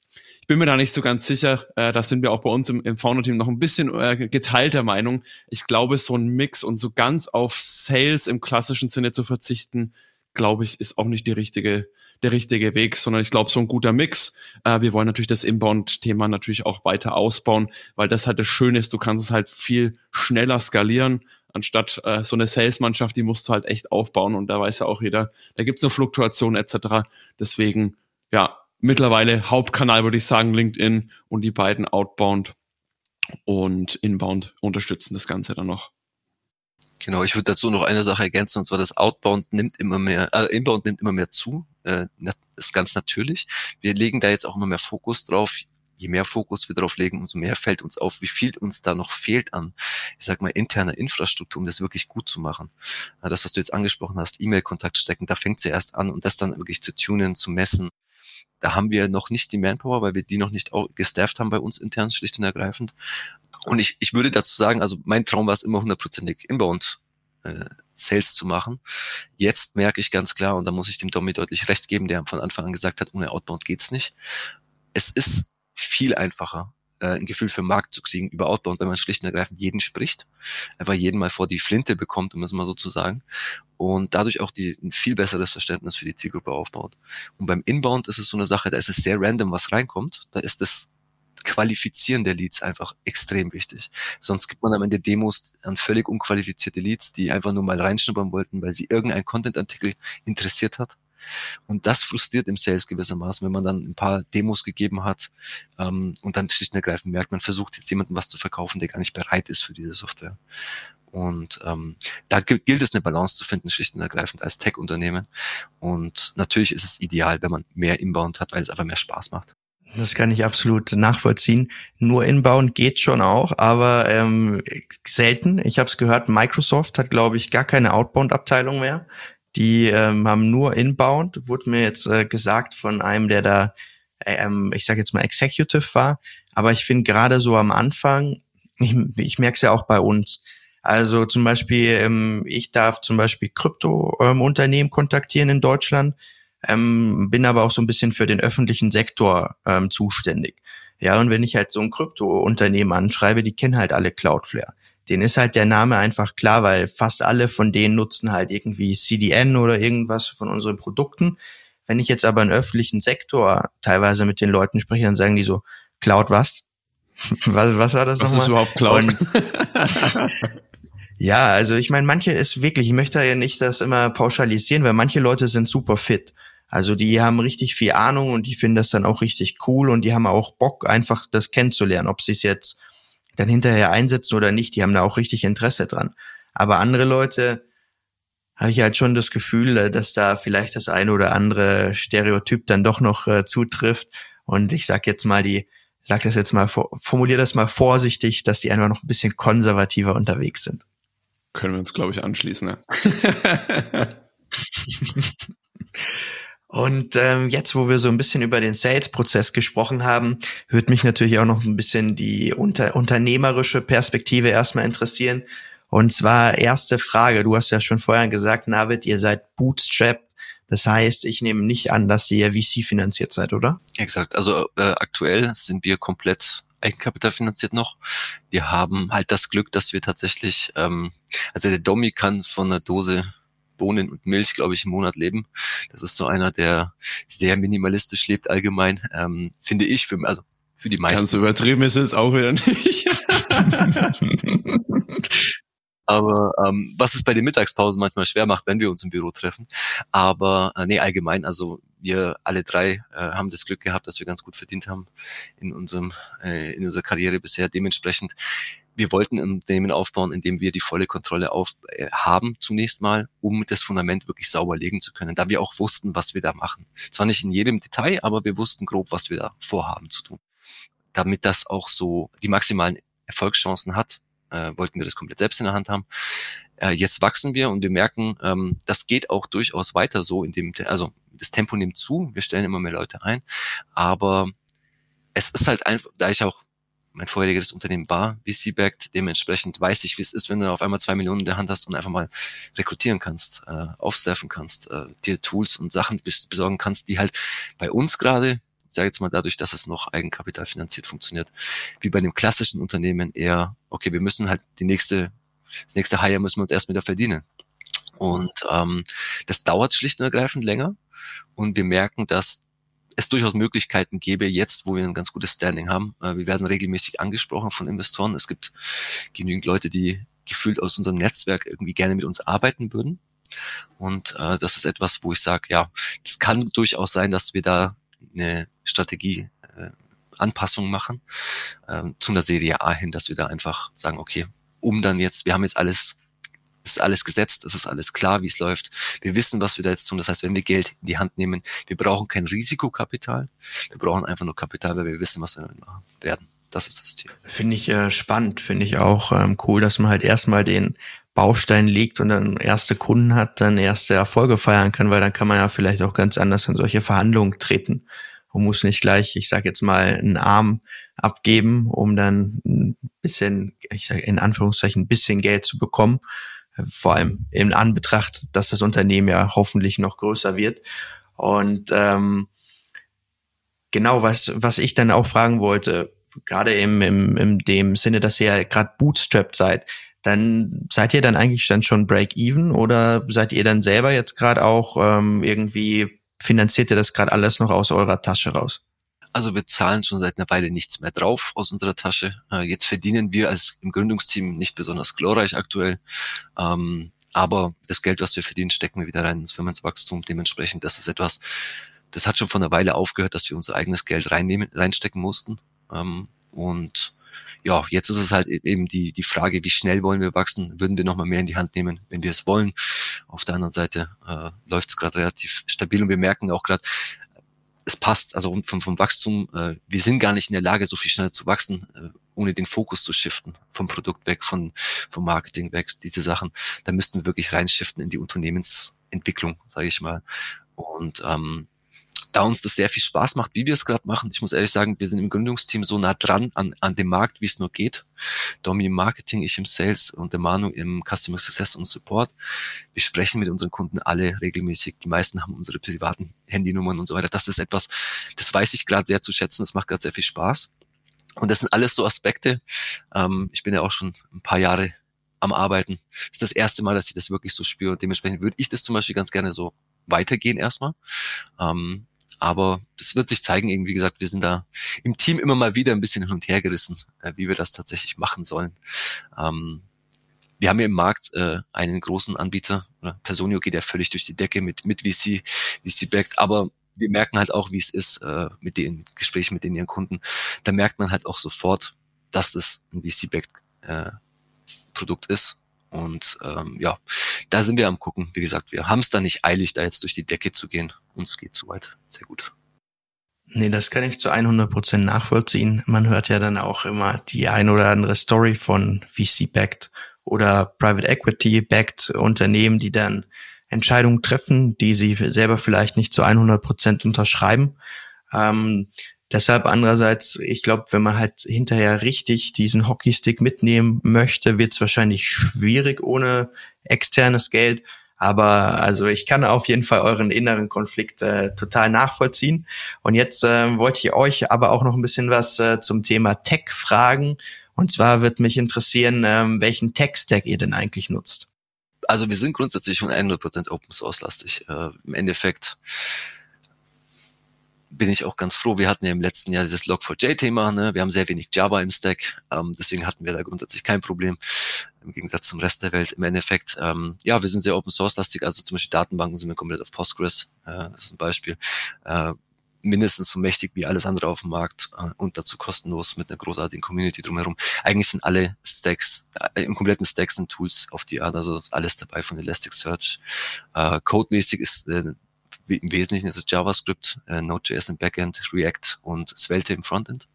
bin mir da nicht so ganz sicher. Äh, da sind wir auch bei uns im, im Founder-Team noch ein bisschen äh, geteilter Meinung. Ich glaube, so ein Mix und so ganz auf Sales im klassischen Sinne zu verzichten, glaube ich, ist auch nicht die richtige, der richtige Weg, sondern ich glaube, so ein guter Mix. Äh, wir wollen natürlich das Inbound-Thema natürlich auch weiter ausbauen, weil das halt das Schöne ist, du kannst es halt viel schneller skalieren, anstatt äh, so eine Sales-Mannschaft, die musst du halt echt aufbauen und da weiß ja auch jeder, da gibt's eine Fluktuation etc. Deswegen, ja, mittlerweile Hauptkanal, würde ich sagen, LinkedIn und die beiden Outbound und Inbound unterstützen das Ganze dann noch. Genau, ich würde dazu noch eine Sache ergänzen, und zwar das Outbound nimmt immer mehr, äh, Inbound nimmt immer mehr zu, äh, ist ganz natürlich. Wir legen da jetzt auch immer mehr Fokus drauf. Je mehr Fokus wir drauf legen, umso mehr fällt uns auf, wie viel uns da noch fehlt an, ich sag mal, interner Infrastruktur, um das wirklich gut zu machen. Das, was du jetzt angesprochen hast, E-Mail-Kontakt stecken, da fängt sie erst an und das dann wirklich zu tunen, zu messen, da haben wir noch nicht die Manpower, weil wir die noch nicht gestafft haben bei uns intern, schlicht und ergreifend. Und ich, ich würde dazu sagen, also mein Traum war es immer hundertprozentig inbound äh, Sales zu machen. Jetzt merke ich ganz klar, und da muss ich dem Domi deutlich recht geben, der von Anfang an gesagt hat, ohne Outbound geht's nicht. Es ist viel einfacher, äh, ein Gefühl für Markt zu kriegen über Outbound, wenn man schlicht und ergreifend jeden spricht, einfach jeden mal vor die Flinte bekommt, um es mal so zu sagen, und dadurch auch die, ein viel besseres Verständnis für die Zielgruppe aufbaut. Und beim Inbound ist es so eine Sache, da ist es sehr random, was reinkommt, da ist das Qualifizieren der Leads einfach extrem wichtig. Sonst gibt man am Ende Demos an völlig unqualifizierte Leads, die einfach nur mal reinschnuppern wollten, weil sie irgendein Content-Artikel interessiert hat. Und das frustriert im Sales gewissermaßen, wenn man dann ein paar Demos gegeben hat ähm, und dann schlicht und ergreifend merkt, man versucht jetzt jemandem was zu verkaufen, der gar nicht bereit ist für diese Software. Und ähm, da gilt es eine Balance zu finden, schlicht und ergreifend als Tech-Unternehmen. Und natürlich ist es ideal, wenn man mehr Inbound hat, weil es einfach mehr Spaß macht. Das kann ich absolut nachvollziehen. Nur Inbound geht schon auch, aber ähm, selten. Ich habe es gehört, Microsoft hat, glaube ich, gar keine Outbound-Abteilung mehr. Die ähm, haben nur Inbound, wurde mir jetzt äh, gesagt von einem, der da, ähm, ich sage jetzt mal Executive war. Aber ich finde gerade so am Anfang, ich, ich merke es ja auch bei uns. Also zum Beispiel, ähm, ich darf zum Beispiel Krypto-Unternehmen ähm, kontaktieren in Deutschland, ähm, bin aber auch so ein bisschen für den öffentlichen Sektor ähm, zuständig. Ja, und wenn ich halt so ein Krypto-Unternehmen anschreibe, die kennen halt alle Cloudflare denen ist halt der Name einfach klar, weil fast alle von denen nutzen halt irgendwie CDN oder irgendwas von unseren Produkten. Wenn ich jetzt aber im öffentlichen Sektor teilweise mit den Leuten spreche, dann sagen die so, Cloud was? (laughs) was, was war das Was ist überhaupt Cloud? Und, (laughs) ja, also ich meine, manche ist wirklich, ich möchte ja nicht das immer pauschalisieren, weil manche Leute sind super fit. Also die haben richtig viel Ahnung und die finden das dann auch richtig cool und die haben auch Bock, einfach das kennenzulernen, ob sie es jetzt dann hinterher einsetzen oder nicht, die haben da auch richtig Interesse dran. Aber andere Leute habe ich halt schon das Gefühl, äh, dass da vielleicht das eine oder andere Stereotyp dann doch noch äh, zutrifft. Und ich sag jetzt mal die, sag das jetzt mal, formuliere das mal vorsichtig, dass die einfach noch ein bisschen konservativer unterwegs sind. Können wir uns, glaube ich, anschließen, ne? (laughs) (laughs) (laughs) Und ähm, jetzt, wo wir so ein bisschen über den Sales-Prozess gesprochen haben, würde mich natürlich auch noch ein bisschen die unter unternehmerische Perspektive erstmal interessieren. Und zwar erste Frage, du hast ja schon vorher gesagt, Navid, ihr seid Bootstrap. Das heißt, ich nehme nicht an, dass ihr VC finanziert seid, oder? Exakt. Also äh, aktuell sind wir komplett Eigenkapital finanziert noch. Wir haben halt das Glück, dass wir tatsächlich, ähm, also der Domi kann von einer Dose Bohnen und Milch, glaube ich, im Monat leben. Das ist so einer, der sehr minimalistisch lebt allgemein, ähm, finde ich, für, also für die meisten. Ganz übertrieben ist es auch wieder nicht. (laughs) Aber ähm, was es bei den Mittagspausen manchmal schwer macht, wenn wir uns im Büro treffen. Aber äh, nee, allgemein, also wir alle drei äh, haben das Glück gehabt, dass wir ganz gut verdient haben in unserem äh, in unserer Karriere bisher. Dementsprechend wir wollten ein Unternehmen aufbauen, in dem wir die volle Kontrolle auf, äh, haben zunächst mal, um das Fundament wirklich sauber legen zu können, da wir auch wussten, was wir da machen. Zwar nicht in jedem Detail, aber wir wussten grob, was wir da vorhaben zu tun. damit das auch so die maximalen Erfolgschancen hat, äh, wollten wir das komplett selbst in der Hand haben. Äh, jetzt wachsen wir und wir merken, ähm, das geht auch durchaus weiter so, in dem, also das Tempo nimmt zu, wir stellen immer mehr Leute ein, aber es ist halt einfach, da ich auch mein vorheriges Unternehmen war VC-backed, dementsprechend weiß ich, wie es ist, wenn du auf einmal zwei Millionen in der Hand hast und einfach mal rekrutieren kannst, äh, aufstaffen kannst, äh, dir Tools und Sachen besorgen kannst, die halt bei uns gerade, ich sage jetzt mal dadurch, dass es noch Eigenkapital finanziert funktioniert, wie bei einem klassischen Unternehmen eher, okay, wir müssen halt die nächste, das nächste Hire müssen wir uns erst wieder verdienen. Und ähm, das dauert schlicht und ergreifend länger. Und wir merken, dass es durchaus Möglichkeiten gäbe, jetzt, wo wir ein ganz gutes Standing haben. Äh, wir werden regelmäßig angesprochen von Investoren. Es gibt genügend Leute, die gefühlt aus unserem Netzwerk irgendwie gerne mit uns arbeiten würden. Und äh, das ist etwas, wo ich sage, ja, es kann durchaus sein, dass wir da eine Strategie äh, Anpassung machen äh, zu einer Serie A hin, dass wir da einfach sagen, okay, um dann jetzt, wir haben jetzt alles ist alles gesetzt, es ist alles klar, wie es läuft. Wir wissen, was wir da jetzt tun. Das heißt, wenn wir Geld in die Hand nehmen, wir brauchen kein Risikokapital, wir brauchen einfach nur Kapital, weil wir wissen, was wir damit machen werden. Das ist das Ziel. Finde ich äh, spannend, finde ich auch ähm, cool, dass man halt erstmal den Baustein legt und dann erste Kunden hat, dann erste Erfolge feiern kann, weil dann kann man ja vielleicht auch ganz anders in solche Verhandlungen treten und muss nicht gleich, ich sage jetzt mal, einen Arm abgeben, um dann ein bisschen, ich sage in Anführungszeichen, ein bisschen Geld zu bekommen, vor allem in Anbetracht, dass das Unternehmen ja hoffentlich noch größer wird. Und ähm, genau, was, was ich dann auch fragen wollte, gerade im, im, im dem Sinne, dass ihr ja gerade bootstrapped seid, dann seid ihr dann eigentlich dann schon Break-Even oder seid ihr dann selber jetzt gerade auch ähm, irgendwie, finanziert ihr das gerade alles noch aus eurer Tasche raus? Also wir zahlen schon seit einer Weile nichts mehr drauf aus unserer Tasche. Äh, jetzt verdienen wir als im Gründungsteam nicht besonders glorreich aktuell. Ähm, aber das Geld, was wir verdienen, stecken wir wieder rein ins Firmenwachstum. Dementsprechend, das ist etwas, das hat schon vor einer Weile aufgehört, dass wir unser eigenes Geld reinnehmen, reinstecken mussten. Ähm, und ja, jetzt ist es halt e-, eben die, die Frage, wie schnell wollen wir wachsen? Würden wir nochmal mehr in die Hand nehmen, wenn wir es wollen? Auf der anderen Seite äh, läuft es gerade relativ stabil und wir merken auch gerade, es passt, also vom, vom Wachstum, äh, wir sind gar nicht in der Lage, so viel schneller zu wachsen, äh, ohne den Fokus zu shiften, vom Produkt weg, von, vom Marketing weg, diese Sachen. Da müssten wir wirklich reinschiften in die Unternehmensentwicklung, sage ich mal. Und ähm, da uns das sehr viel Spaß macht, wie wir es gerade machen. Ich muss ehrlich sagen, wir sind im Gründungsteam so nah dran an, an dem Markt, wie es nur geht. Domi im Marketing, ich im Sales und der Manu im Customer Success und Support. Wir sprechen mit unseren Kunden alle regelmäßig. Die meisten haben unsere privaten Handynummern und so weiter. Das ist etwas, das weiß ich gerade sehr zu schätzen. Das macht gerade sehr viel Spaß. Und das sind alles so Aspekte. Ähm, ich bin ja auch schon ein paar Jahre am Arbeiten. Das ist das erste Mal, dass ich das wirklich so spüre. Und dementsprechend würde ich das zum Beispiel ganz gerne so weitergehen erstmal. Ähm, aber das wird sich zeigen, eben wie gesagt, wir sind da im Team immer mal wieder ein bisschen hin und her gerissen, äh, wie wir das tatsächlich machen sollen. Ähm, wir haben ja im Markt äh, einen großen Anbieter, oder Personio geht ja völlig durch die Decke mit, mit VC, VC-Backed, aber wir merken halt auch, wie es ist äh, mit den Gesprächen mit den ihren Kunden. Da merkt man halt auch sofort, dass das ein VC-Backed äh, Produkt ist und ähm, ja, da sind wir am gucken. Wie gesagt, wir haben es da nicht eilig, da jetzt durch die Decke zu gehen. Uns geht soweit sehr gut. Nee, das kann ich zu 100 Prozent nachvollziehen. Man hört ja dann auch immer die ein oder andere Story von VC-backed oder Private Equity-backed Unternehmen, die dann Entscheidungen treffen, die sie selber vielleicht nicht zu 100 Prozent unterschreiben. Ähm, Deshalb andererseits, ich glaube, wenn man halt hinterher richtig diesen Hockeystick mitnehmen möchte, wird es wahrscheinlich schwierig ohne externes Geld. Aber also ich kann auf jeden Fall euren inneren Konflikt äh, total nachvollziehen. Und jetzt äh, wollte ich euch aber auch noch ein bisschen was äh, zum Thema Tech fragen. Und zwar wird mich interessieren, ähm, welchen Tech-Stack ihr denn eigentlich nutzt. Also wir sind grundsätzlich schon 100% Open Source lastig. Äh, Im Endeffekt bin ich auch ganz froh. Wir hatten ja im letzten Jahr dieses Log4j-Thema. Ne? Wir haben sehr wenig Java im Stack. Ähm, deswegen hatten wir da grundsätzlich kein Problem im Gegensatz zum Rest der Welt. Im Endeffekt, ähm, ja, wir sind sehr Open Source lastig. Also zum Beispiel Datenbanken sind wir komplett auf Postgres. Äh, das ist ein Beispiel. Äh, mindestens so mächtig wie alles andere auf dem Markt äh, und dazu kostenlos mit einer großartigen Community drumherum. Eigentlich sind alle Stacks, äh, im kompletten Stack sind Tools auf die Art, also alles dabei von Elasticsearch. Äh, codemäßig ist äh, im Wesentlichen ist es JavaScript, äh, Node.js im Backend, React und Svelte im Frontend.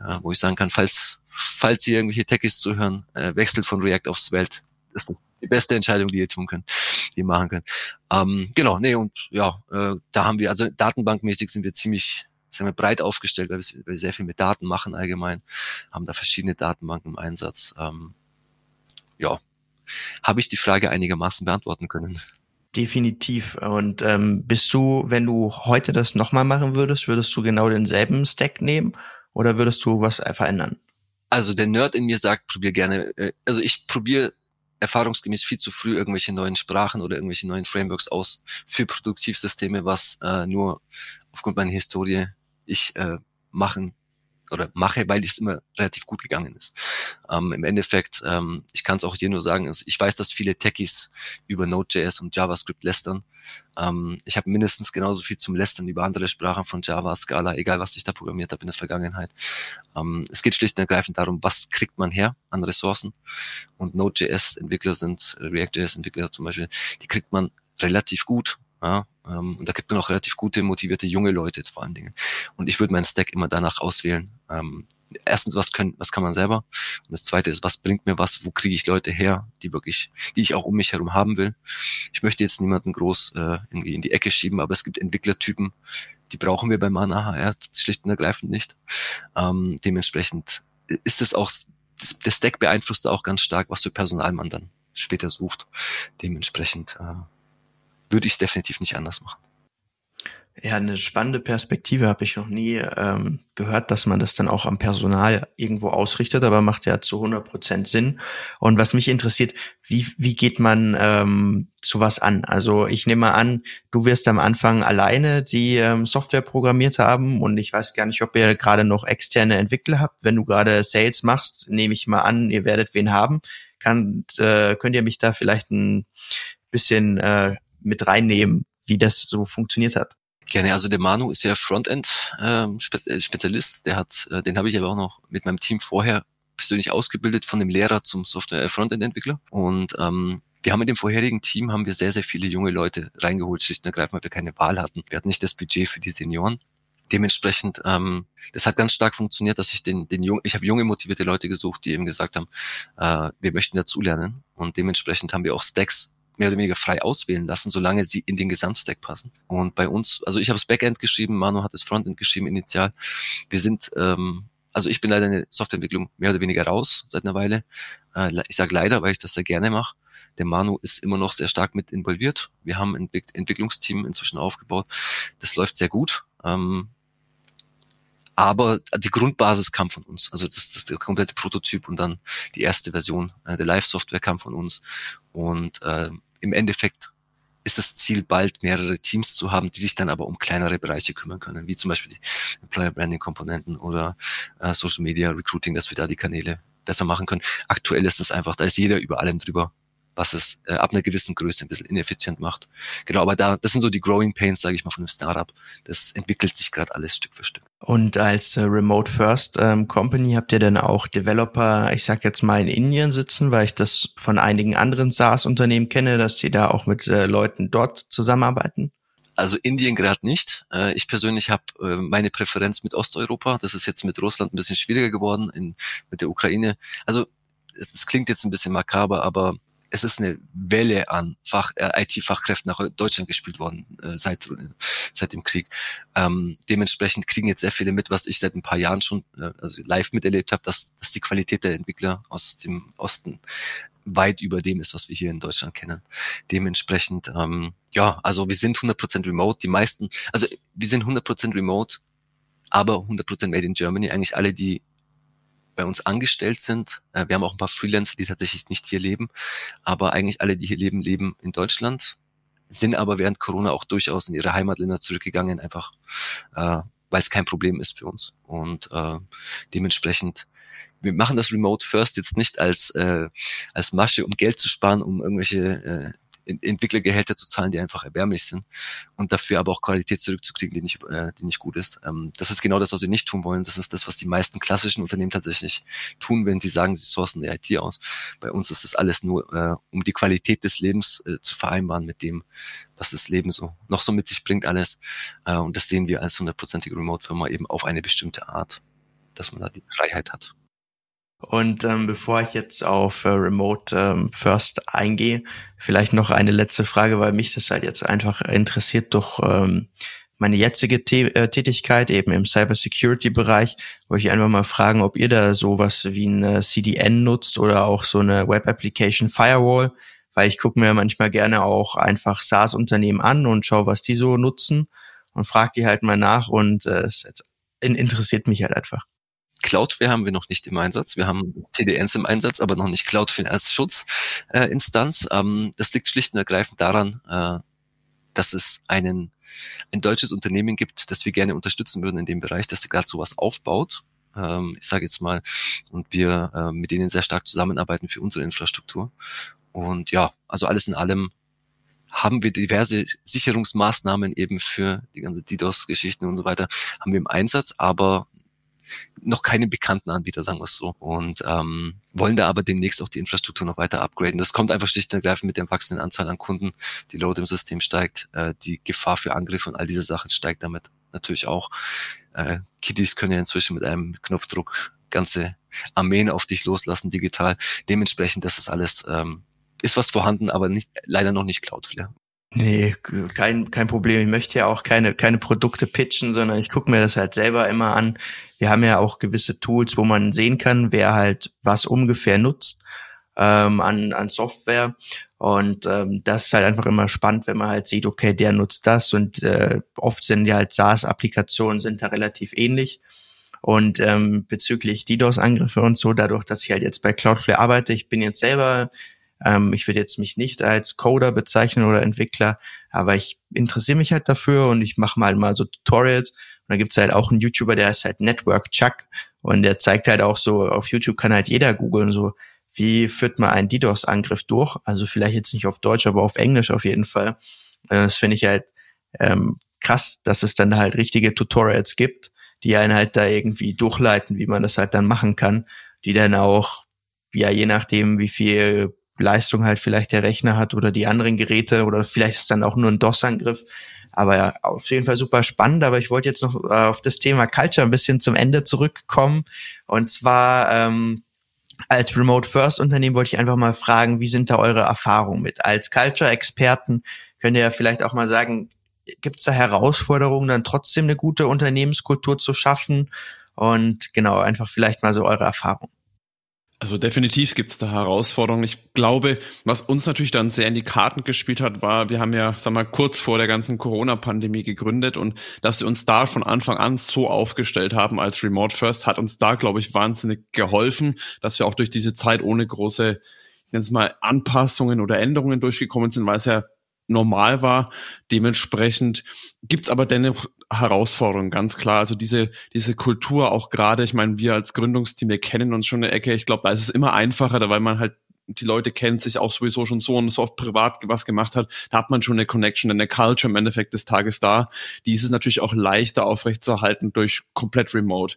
äh, wo ich sagen kann, falls, falls Sie irgendwelche Techies zuhören, äh, wechselt von React aufs Welt. Das ist die beste Entscheidung, die ihr tun könnt, die ihr machen könnt. Ähm, genau, nee, und ja, äh, da haben wir, also datenbankmäßig sind wir ziemlich sagen wir, breit aufgestellt, weil wir sehr viel mit Daten machen allgemein, haben da verschiedene Datenbanken im Einsatz. Ähm, ja, habe ich die Frage einigermaßen beantworten können. Definitiv. Und ähm, bist du, wenn du heute das nochmal machen würdest, würdest du genau denselben Stack nehmen oder würdest du was verändern? Also der Nerd in mir sagt, probier gerne, äh, also ich probiere erfahrungsgemäß viel zu früh irgendwelche neuen Sprachen oder irgendwelche neuen Frameworks aus für Produktivsysteme, was äh, nur aufgrund meiner Historie ich äh, machen oder mache, weil es immer relativ gut gegangen ist. Ähm, Im Endeffekt, ähm, ich kann es auch dir nur sagen, ich weiß, dass viele Techies über Node.js und JavaScript lästern. Ähm, ich habe mindestens genauso viel zum Lästern über andere Sprachen von Java, Scala, egal was ich da programmiert habe in der Vergangenheit. Ähm, es geht schlicht und ergreifend darum, was kriegt man her an Ressourcen. Und Node.js-Entwickler sind, äh, React.js-Entwickler zum Beispiel, die kriegt man relativ gut ja, ähm, und da gibt man auch relativ gute, motivierte junge Leute vor allen Dingen. Und ich würde meinen Stack immer danach auswählen. Ähm, erstens, was können, was kann man selber? Und das zweite ist, was bringt mir was? Wo kriege ich Leute her, die wirklich, die ich auch um mich herum haben will? Ich möchte jetzt niemanden groß äh, irgendwie in die Ecke schieben, aber es gibt Entwicklertypen, die brauchen wir bei Mana HR schlicht und ergreifend nicht. Ähm, dementsprechend ist es auch, das, das Stack beeinflusst auch ganz stark, was für Personal man dann später sucht. Dementsprechend äh, würde ich es definitiv nicht anders machen. Ja, eine spannende Perspektive habe ich noch nie ähm, gehört, dass man das dann auch am Personal irgendwo ausrichtet, aber macht ja zu 100 Prozent Sinn. Und was mich interessiert, wie, wie geht man ähm, zu was an? Also ich nehme an, du wirst am Anfang alleine die ähm, Software programmiert haben und ich weiß gar nicht, ob ihr gerade noch externe Entwickler habt. Wenn du gerade Sales machst, nehme ich mal an, ihr werdet wen haben. Kann, äh, könnt ihr mich da vielleicht ein bisschen äh, mit reinnehmen, wie das so funktioniert hat. Gerne, also der Manu ist ja Frontend-Spezialist, ähm, der hat, äh, den habe ich aber auch noch mit meinem Team vorher persönlich ausgebildet von dem Lehrer zum Software-Frontend-Entwickler. Und ähm, wir haben in dem vorherigen Team haben wir sehr, sehr viele junge Leute reingeholt, schlicht und ergreifend, weil wir keine Wahl hatten. Wir hatten nicht das Budget für die Senioren. Dementsprechend, ähm, das hat ganz stark funktioniert, dass ich den, den jungen, ich habe junge motivierte Leute gesucht, die eben gesagt haben, äh, wir möchten dazulernen. Und dementsprechend haben wir auch Stacks mehr oder weniger frei auswählen lassen, solange sie in den Gesamtstack passen. Und bei uns, also ich habe das Backend geschrieben, Manu hat das Frontend geschrieben initial. Wir sind, ähm, also ich bin leider in der Softwareentwicklung mehr oder weniger raus seit einer Weile. Äh, ich sage leider, weil ich das sehr gerne mache. Der Manu ist immer noch sehr stark mit involviert. Wir haben ein Entwicklungsteam inzwischen aufgebaut. Das läuft sehr gut. Ähm, aber die Grundbasis kam von uns. Also das, das ist der komplette Prototyp und dann die erste Version äh, der Live-Software kam von uns. Und äh, im Endeffekt ist das Ziel, bald mehrere Teams zu haben, die sich dann aber um kleinere Bereiche kümmern können, wie zum Beispiel die Employer Branding Komponenten oder äh, Social Media Recruiting, dass wir da die Kanäle besser machen können. Aktuell ist es einfach, da ist jeder über allem drüber was es äh, ab einer gewissen Größe ein bisschen ineffizient macht. Genau, aber da, das sind so die Growing Pains, sage ich mal, von einem Startup. Das entwickelt sich gerade alles Stück für Stück. Und als äh, Remote First ähm, Company habt ihr dann auch Developer, ich sag jetzt mal in Indien sitzen, weil ich das von einigen anderen SaaS-Unternehmen kenne, dass die da auch mit äh, Leuten dort zusammenarbeiten? Also Indien gerade nicht. Äh, ich persönlich habe äh, meine Präferenz mit Osteuropa. Das ist jetzt mit Russland ein bisschen schwieriger geworden, in, mit der Ukraine. Also es, es klingt jetzt ein bisschen makaber, aber es ist eine Welle an Fach, äh, IT-Fachkräften nach Deutschland gespielt worden äh, seit seit dem Krieg. Ähm, dementsprechend kriegen jetzt sehr viele mit, was ich seit ein paar Jahren schon äh, also live miterlebt habe, dass, dass die Qualität der Entwickler aus dem Osten weit über dem ist, was wir hier in Deutschland kennen. Dementsprechend, ähm, ja, also wir sind 100% remote. Die meisten, also wir sind 100% remote, aber 100% made in Germany. Eigentlich alle, die bei uns angestellt sind. Äh, wir haben auch ein paar Freelancer, die tatsächlich nicht hier leben, aber eigentlich alle, die hier leben, leben in Deutschland, sind aber während Corona auch durchaus in ihre Heimatländer zurückgegangen, einfach äh, weil es kein Problem ist für uns. Und äh, dementsprechend wir machen das Remote First jetzt nicht als äh, als Masche, um Geld zu sparen, um irgendwelche äh, Entwicklergehälter zu zahlen, die einfach erbärmlich sind und dafür aber auch Qualität zurückzukriegen, die nicht, äh, die nicht gut ist. Ähm, das ist genau das, was wir nicht tun wollen. Das ist das, was die meisten klassischen Unternehmen tatsächlich tun, wenn sie sagen, sie sourcen die IT aus. Bei uns ist das alles nur, äh, um die Qualität des Lebens äh, zu vereinbaren mit dem, was das Leben so noch so mit sich bringt alles. Äh, und das sehen wir als hundertprozentige Remote-Firma eben auf eine bestimmte Art. dass man da die Freiheit hat. Und ähm, bevor ich jetzt auf äh, Remote ähm, First eingehe, vielleicht noch eine letzte Frage, weil mich das halt jetzt einfach interessiert durch ähm, meine jetzige Tä äh, Tätigkeit eben im Cybersecurity-Bereich. Wollte ich einfach mal fragen, ob ihr da sowas wie ein CDN nutzt oder auch so eine Web Application Firewall, weil ich gucke mir manchmal gerne auch einfach SaaS-Unternehmen an und schaue, was die so nutzen und frage die halt mal nach und äh, es interessiert mich halt einfach. Cloudware haben wir noch nicht im Einsatz. Wir haben CDNs im Einsatz, aber noch nicht Cloudware als Schutzinstanz. Äh, ähm, das liegt schlicht und ergreifend daran, äh, dass es einen, ein deutsches Unternehmen gibt, das wir gerne unterstützen würden in dem Bereich, das gerade sowas aufbaut. Ähm, ich sage jetzt mal, und wir äh, mit denen sehr stark zusammenarbeiten für unsere Infrastruktur. Und ja, also alles in allem haben wir diverse Sicherungsmaßnahmen eben für die ganze DDoS-Geschichten und so weiter, haben wir im Einsatz, aber noch keine bekannten Anbieter, sagen wir es so. Und ähm, wollen da aber demnächst auch die Infrastruktur noch weiter upgraden. Das kommt einfach schlicht und ergreifend mit der wachsenden Anzahl an Kunden. Die Load im System steigt, äh, die Gefahr für Angriffe und all diese Sachen steigt damit natürlich auch. Äh, Kiddies können ja inzwischen mit einem Knopfdruck ganze Armeen auf dich loslassen digital. Dementsprechend, das ist alles ähm, ist was vorhanden, aber nicht, leider noch nicht Cloudflare. Nee, kein, kein Problem. Ich möchte ja auch keine, keine Produkte pitchen, sondern ich gucke mir das halt selber immer an. Wir haben ja auch gewisse Tools, wo man sehen kann, wer halt was ungefähr nutzt ähm, an, an Software. Und ähm, das ist halt einfach immer spannend, wenn man halt sieht, okay, der nutzt das und äh, oft sind ja halt SaaS-Applikationen sind da relativ ähnlich. Und ähm, bezüglich DDoS-Angriffe und so, dadurch, dass ich halt jetzt bei Cloudflare arbeite, ich bin jetzt selber ähm, ich würde jetzt mich nicht als Coder bezeichnen oder Entwickler, aber ich interessiere mich halt dafür und ich mache mal mal so Tutorials. Und da gibt's halt auch einen YouTuber, der heißt halt Network Chuck und der zeigt halt auch so, auf YouTube kann halt jeder googeln, so wie führt man einen DDoS-Angriff durch? Also vielleicht jetzt nicht auf Deutsch, aber auf Englisch auf jeden Fall. Das finde ich halt ähm, krass, dass es dann halt richtige Tutorials gibt, die einen halt da irgendwie durchleiten, wie man das halt dann machen kann, die dann auch, ja, je nachdem, wie viel Leistung halt vielleicht der Rechner hat oder die anderen Geräte oder vielleicht ist dann auch nur ein DOS-Angriff. Aber ja, auf jeden Fall super spannend. Aber ich wollte jetzt noch äh, auf das Thema Culture ein bisschen zum Ende zurückkommen. Und zwar ähm, als Remote First Unternehmen wollte ich einfach mal fragen, wie sind da eure Erfahrungen mit? Als Culture-Experten könnt ihr ja vielleicht auch mal sagen, gibt es da Herausforderungen, dann trotzdem eine gute Unternehmenskultur zu schaffen? Und genau, einfach vielleicht mal so eure Erfahrungen. Also definitiv gibt es da Herausforderungen. Ich glaube, was uns natürlich dann sehr in die Karten gespielt hat, war, wir haben ja, sag mal, kurz vor der ganzen Corona-Pandemie gegründet und dass wir uns da von Anfang an so aufgestellt haben als Remote First, hat uns da, glaube ich, wahnsinnig geholfen, dass wir auch durch diese Zeit ohne große, ich nenne es mal, Anpassungen oder Änderungen durchgekommen sind, weil es ja normal war. Dementsprechend gibt's aber dennoch Herausforderungen, ganz klar. Also diese, diese Kultur auch gerade, ich meine, wir als Gründungsteam, wir kennen uns schon eine Ecke. Ich glaube, da ist es immer einfacher, weil man halt die Leute kennen sich auch sowieso schon so und so oft privat was gemacht hat, da hat man schon eine Connection, eine Culture im Endeffekt des Tages da. Die ist es natürlich auch leichter aufrechtzuerhalten durch komplett remote.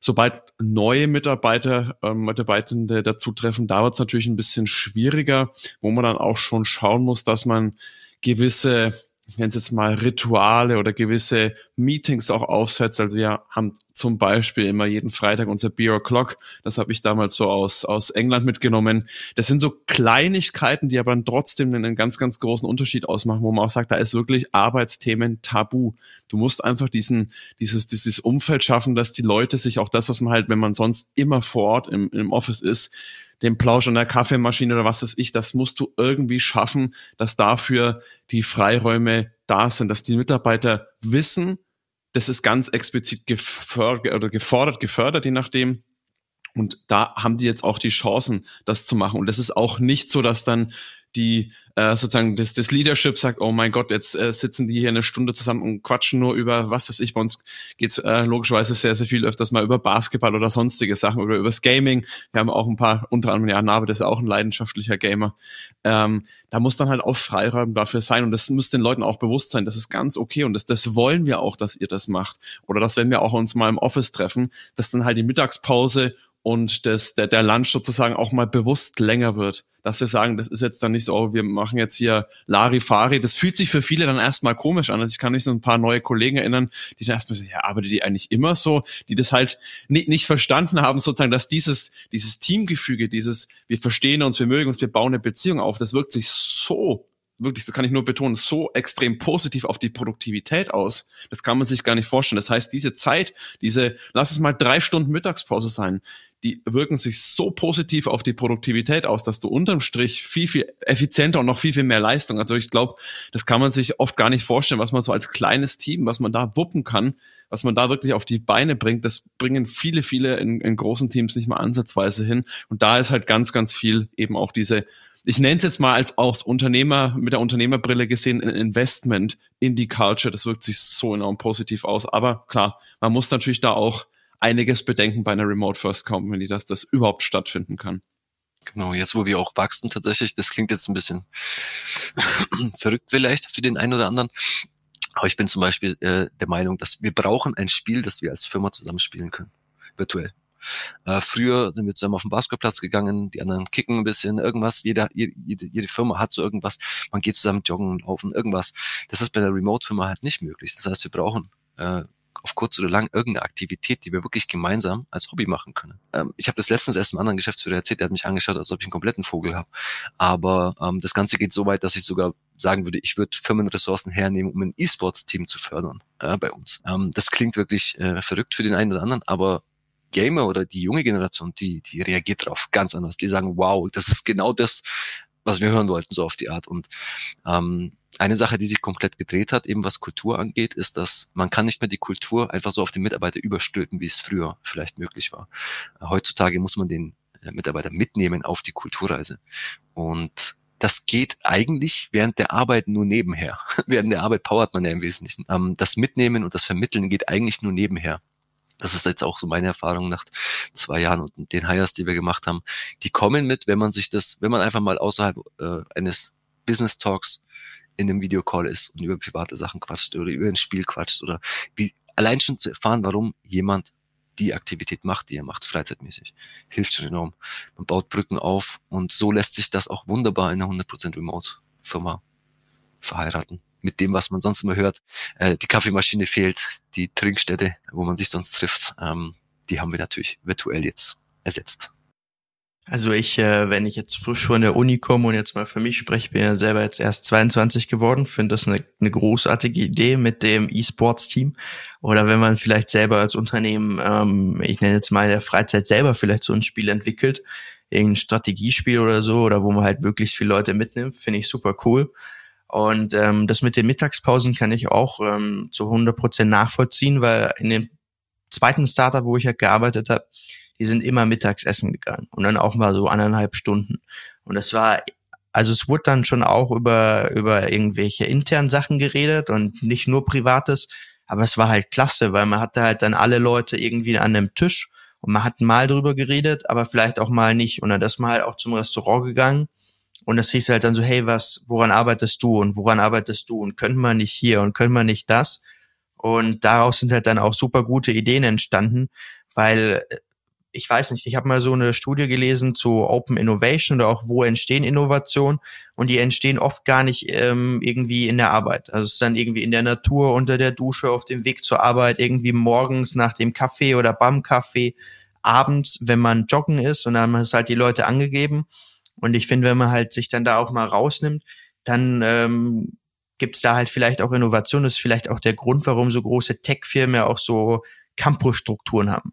Sobald neue Mitarbeiter, ähm, Mitarbeitende dazu treffen, da wird es natürlich ein bisschen schwieriger, wo man dann auch schon schauen muss, dass man gewisse ich nenne es jetzt mal Rituale oder gewisse Meetings auch aufsetzt. Also wir haben zum Beispiel immer jeden Freitag unser Beer O'Clock. Das habe ich damals so aus, aus England mitgenommen. Das sind so Kleinigkeiten, die aber dann trotzdem einen ganz, ganz großen Unterschied ausmachen, wo man auch sagt, da ist wirklich Arbeitsthemen tabu. Du musst einfach diesen, dieses, dieses Umfeld schaffen, dass die Leute sich auch das, was man halt, wenn man sonst immer vor Ort im, im Office ist, den Plausch an der Kaffeemaschine oder was weiß ich, das musst du irgendwie schaffen, dass dafür die Freiräume da sind, dass die Mitarbeiter wissen, das ist ganz explizit gefördert oder gefordert, gefördert, je nachdem. Und da haben die jetzt auch die Chancen, das zu machen. Und das ist auch nicht so, dass dann die äh, sozusagen das, das Leadership sagt, oh mein Gott, jetzt äh, sitzen die hier eine Stunde zusammen und quatschen nur über, was weiß ich, bei uns geht's äh, logischerweise sehr, sehr viel öfters mal über Basketball oder sonstige Sachen oder übers Gaming. Wir haben auch ein paar, unter anderem ja Nabe, das ist ja auch ein leidenschaftlicher Gamer. Ähm, da muss dann halt auch Freiraum dafür sein und das muss den Leuten auch bewusst sein, das ist ganz okay und das, das wollen wir auch, dass ihr das macht. Oder dass wenn wir auch uns mal im Office treffen, dass dann halt die Mittagspause und das, der, der Lunch sozusagen auch mal bewusst länger wird. dass wir sagen, das ist jetzt dann nicht so, oh, wir machen jetzt hier Larifari. Das fühlt sich für viele dann erstmal komisch an. Also ich kann mich so ein paar neue Kollegen erinnern, die dann erstmal so, ja, arbeitet die eigentlich immer so, die das halt nicht, nicht verstanden haben, sozusagen, dass dieses, dieses Teamgefüge, dieses, wir verstehen uns, wir mögen uns, wir bauen eine Beziehung auf, das wirkt sich so wirklich, das kann ich nur betonen, so extrem positiv auf die Produktivität aus. Das kann man sich gar nicht vorstellen. Das heißt, diese Zeit, diese, lass es mal drei Stunden Mittagspause sein, die wirken sich so positiv auf die Produktivität aus, dass du unterm Strich viel, viel effizienter und noch viel, viel mehr Leistung. Also ich glaube, das kann man sich oft gar nicht vorstellen, was man so als kleines Team, was man da wuppen kann, was man da wirklich auf die Beine bringt. Das bringen viele, viele in, in großen Teams nicht mal ansatzweise hin. Und da ist halt ganz, ganz viel eben auch diese ich nenne es jetzt mal als aus Unternehmer, mit der Unternehmerbrille gesehen, ein Investment in die Culture. Das wirkt sich so enorm positiv aus. Aber klar, man muss natürlich da auch einiges bedenken bei einer Remote First Company, dass das überhaupt stattfinden kann. Genau, jetzt wo wir auch wachsen tatsächlich, das klingt jetzt ein bisschen (clears throat) verrückt vielleicht für den einen oder anderen. Aber ich bin zum Beispiel äh, der Meinung, dass wir brauchen ein Spiel, das wir als Firma zusammenspielen können. Virtuell. Äh, früher sind wir zusammen auf den Basketballplatz gegangen, die anderen kicken ein bisschen, irgendwas. Jeder, jede, jede Firma hat so irgendwas. Man geht zusammen joggen, laufen, irgendwas. Das ist bei der Remote-Firma halt nicht möglich. Das heißt, wir brauchen äh, auf kurz oder lang irgendeine Aktivität, die wir wirklich gemeinsam als Hobby machen können. Ähm, ich habe das letztens erst einem anderen Geschäftsführer erzählt, der hat mich angeschaut, als ob ich einen kompletten Vogel habe. Aber ähm, das Ganze geht so weit, dass ich sogar sagen würde, ich würde Firmenressourcen hernehmen, um ein E-Sports-Team zu fördern äh, bei uns. Ähm, das klingt wirklich äh, verrückt für den einen oder anderen, aber Gamer oder die junge Generation, die, die reagiert drauf ganz anders. Die sagen, wow, das ist genau das, was wir hören wollten, so auf die Art. Und ähm, eine Sache, die sich komplett gedreht hat, eben was Kultur angeht, ist, dass man kann nicht mehr die Kultur einfach so auf den Mitarbeiter überstülpen, wie es früher vielleicht möglich war. Heutzutage muss man den äh, Mitarbeiter mitnehmen auf die Kulturreise. Und das geht eigentlich während der Arbeit nur nebenher. (laughs) während der Arbeit powert man ja im Wesentlichen. Ähm, das Mitnehmen und das Vermitteln geht eigentlich nur nebenher. Das ist jetzt auch so meine Erfahrung nach zwei Jahren und den Hires, die wir gemacht haben. Die kommen mit, wenn man sich das, wenn man einfach mal außerhalb äh, eines Business Talks in einem Videocall ist und über private Sachen quatscht oder über ein Spiel quatscht oder wie allein schon zu erfahren, warum jemand die Aktivität macht, die er macht, freizeitmäßig. Hilft schon enorm. Man baut Brücken auf und so lässt sich das auch wunderbar in einer 100% Remote-Firma verheiraten. Mit dem, was man sonst immer hört. Äh, die Kaffeemaschine fehlt, die Trinkstätte, wo man sich sonst trifft, ähm, die haben wir natürlich virtuell jetzt ersetzt. Also ich, äh, wenn ich jetzt frisch von der Uni komme und jetzt mal für mich spreche, bin ja selber jetzt erst 22 geworden, finde das eine, eine großartige Idee mit dem E-Sports-Team. Oder wenn man vielleicht selber als Unternehmen, ähm, ich nenne jetzt mal in der Freizeit selber vielleicht so ein Spiel entwickelt, irgendein Strategiespiel oder so, oder wo man halt möglichst viele Leute mitnimmt, finde ich super cool. Und ähm, das mit den Mittagspausen kann ich auch ähm, zu 100 Prozent nachvollziehen, weil in dem zweiten Startup, wo ich halt gearbeitet habe, die sind immer mittags essen gegangen und dann auch mal so anderthalb Stunden. Und das war, also es wurde dann schon auch über, über irgendwelche internen Sachen geredet und nicht nur Privates, aber es war halt klasse, weil man hatte halt dann alle Leute irgendwie an einem Tisch und man hat mal drüber geredet, aber vielleicht auch mal nicht. Und dann ist man halt auch zum Restaurant gegangen und das hieß halt dann so, hey, was, woran arbeitest du und woran arbeitest du und können wir nicht hier und können wir nicht das? Und daraus sind halt dann auch super gute Ideen entstanden, weil ich weiß nicht, ich habe mal so eine Studie gelesen zu Open Innovation oder auch wo entstehen Innovationen und die entstehen oft gar nicht ähm, irgendwie in der Arbeit. Also es ist dann irgendwie in der Natur, unter der Dusche, auf dem Weg zur Arbeit, irgendwie morgens nach dem Kaffee oder beim Kaffee, abends, wenn man joggen ist und dann haben es halt die Leute angegeben. Und ich finde, wenn man halt sich dann da auch mal rausnimmt, dann ähm, gibt es da halt vielleicht auch Innovation. Das ist vielleicht auch der Grund, warum so große Tech-Firmen auch so Campusstrukturen haben.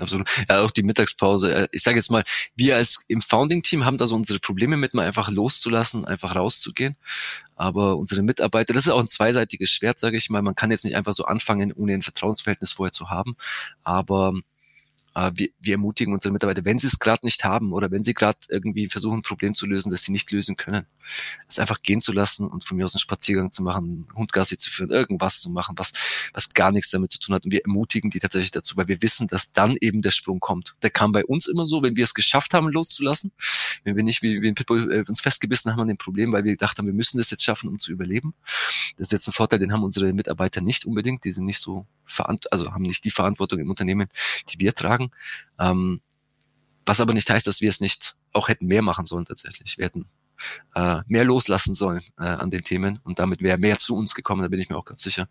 Absolut. Ja, auch die Mittagspause. Äh, ich sage jetzt mal, wir als im Founding-Team haben da so unsere Probleme mit, mal einfach loszulassen, einfach rauszugehen. Aber unsere Mitarbeiter, das ist auch ein zweiseitiges Schwert, sage ich mal. Man kann jetzt nicht einfach so anfangen, ohne ein Vertrauensverhältnis vorher zu haben. Aber äh, wir, wir ermutigen unsere Mitarbeiter, wenn sie es gerade nicht haben oder wenn sie gerade irgendwie versuchen, ein Problem zu lösen, das sie nicht lösen können, es einfach gehen zu lassen und von mir aus einen Spaziergang zu machen, Hundgassi zu führen, irgendwas zu machen, was, was gar nichts damit zu tun hat. Und wir ermutigen die tatsächlich dazu, weil wir wissen, dass dann eben der Sprung kommt. Der kam bei uns immer so, wenn wir es geschafft haben, loszulassen, wenn wir nicht wie, wie ein Pitbull äh, uns festgebissen haben an dem Problem, weil wir gedacht haben, wir müssen das jetzt schaffen, um zu überleben. Das ist jetzt ein Vorteil, den haben unsere Mitarbeiter nicht unbedingt. Die sind nicht so verant also haben nicht die Verantwortung im Unternehmen, die wir tragen. Ähm, was aber nicht heißt, dass wir es nicht auch hätten mehr machen sollen tatsächlich. Wir hätten äh, mehr loslassen sollen äh, an den Themen und damit wäre mehr zu uns gekommen, da bin ich mir auch ganz sicher.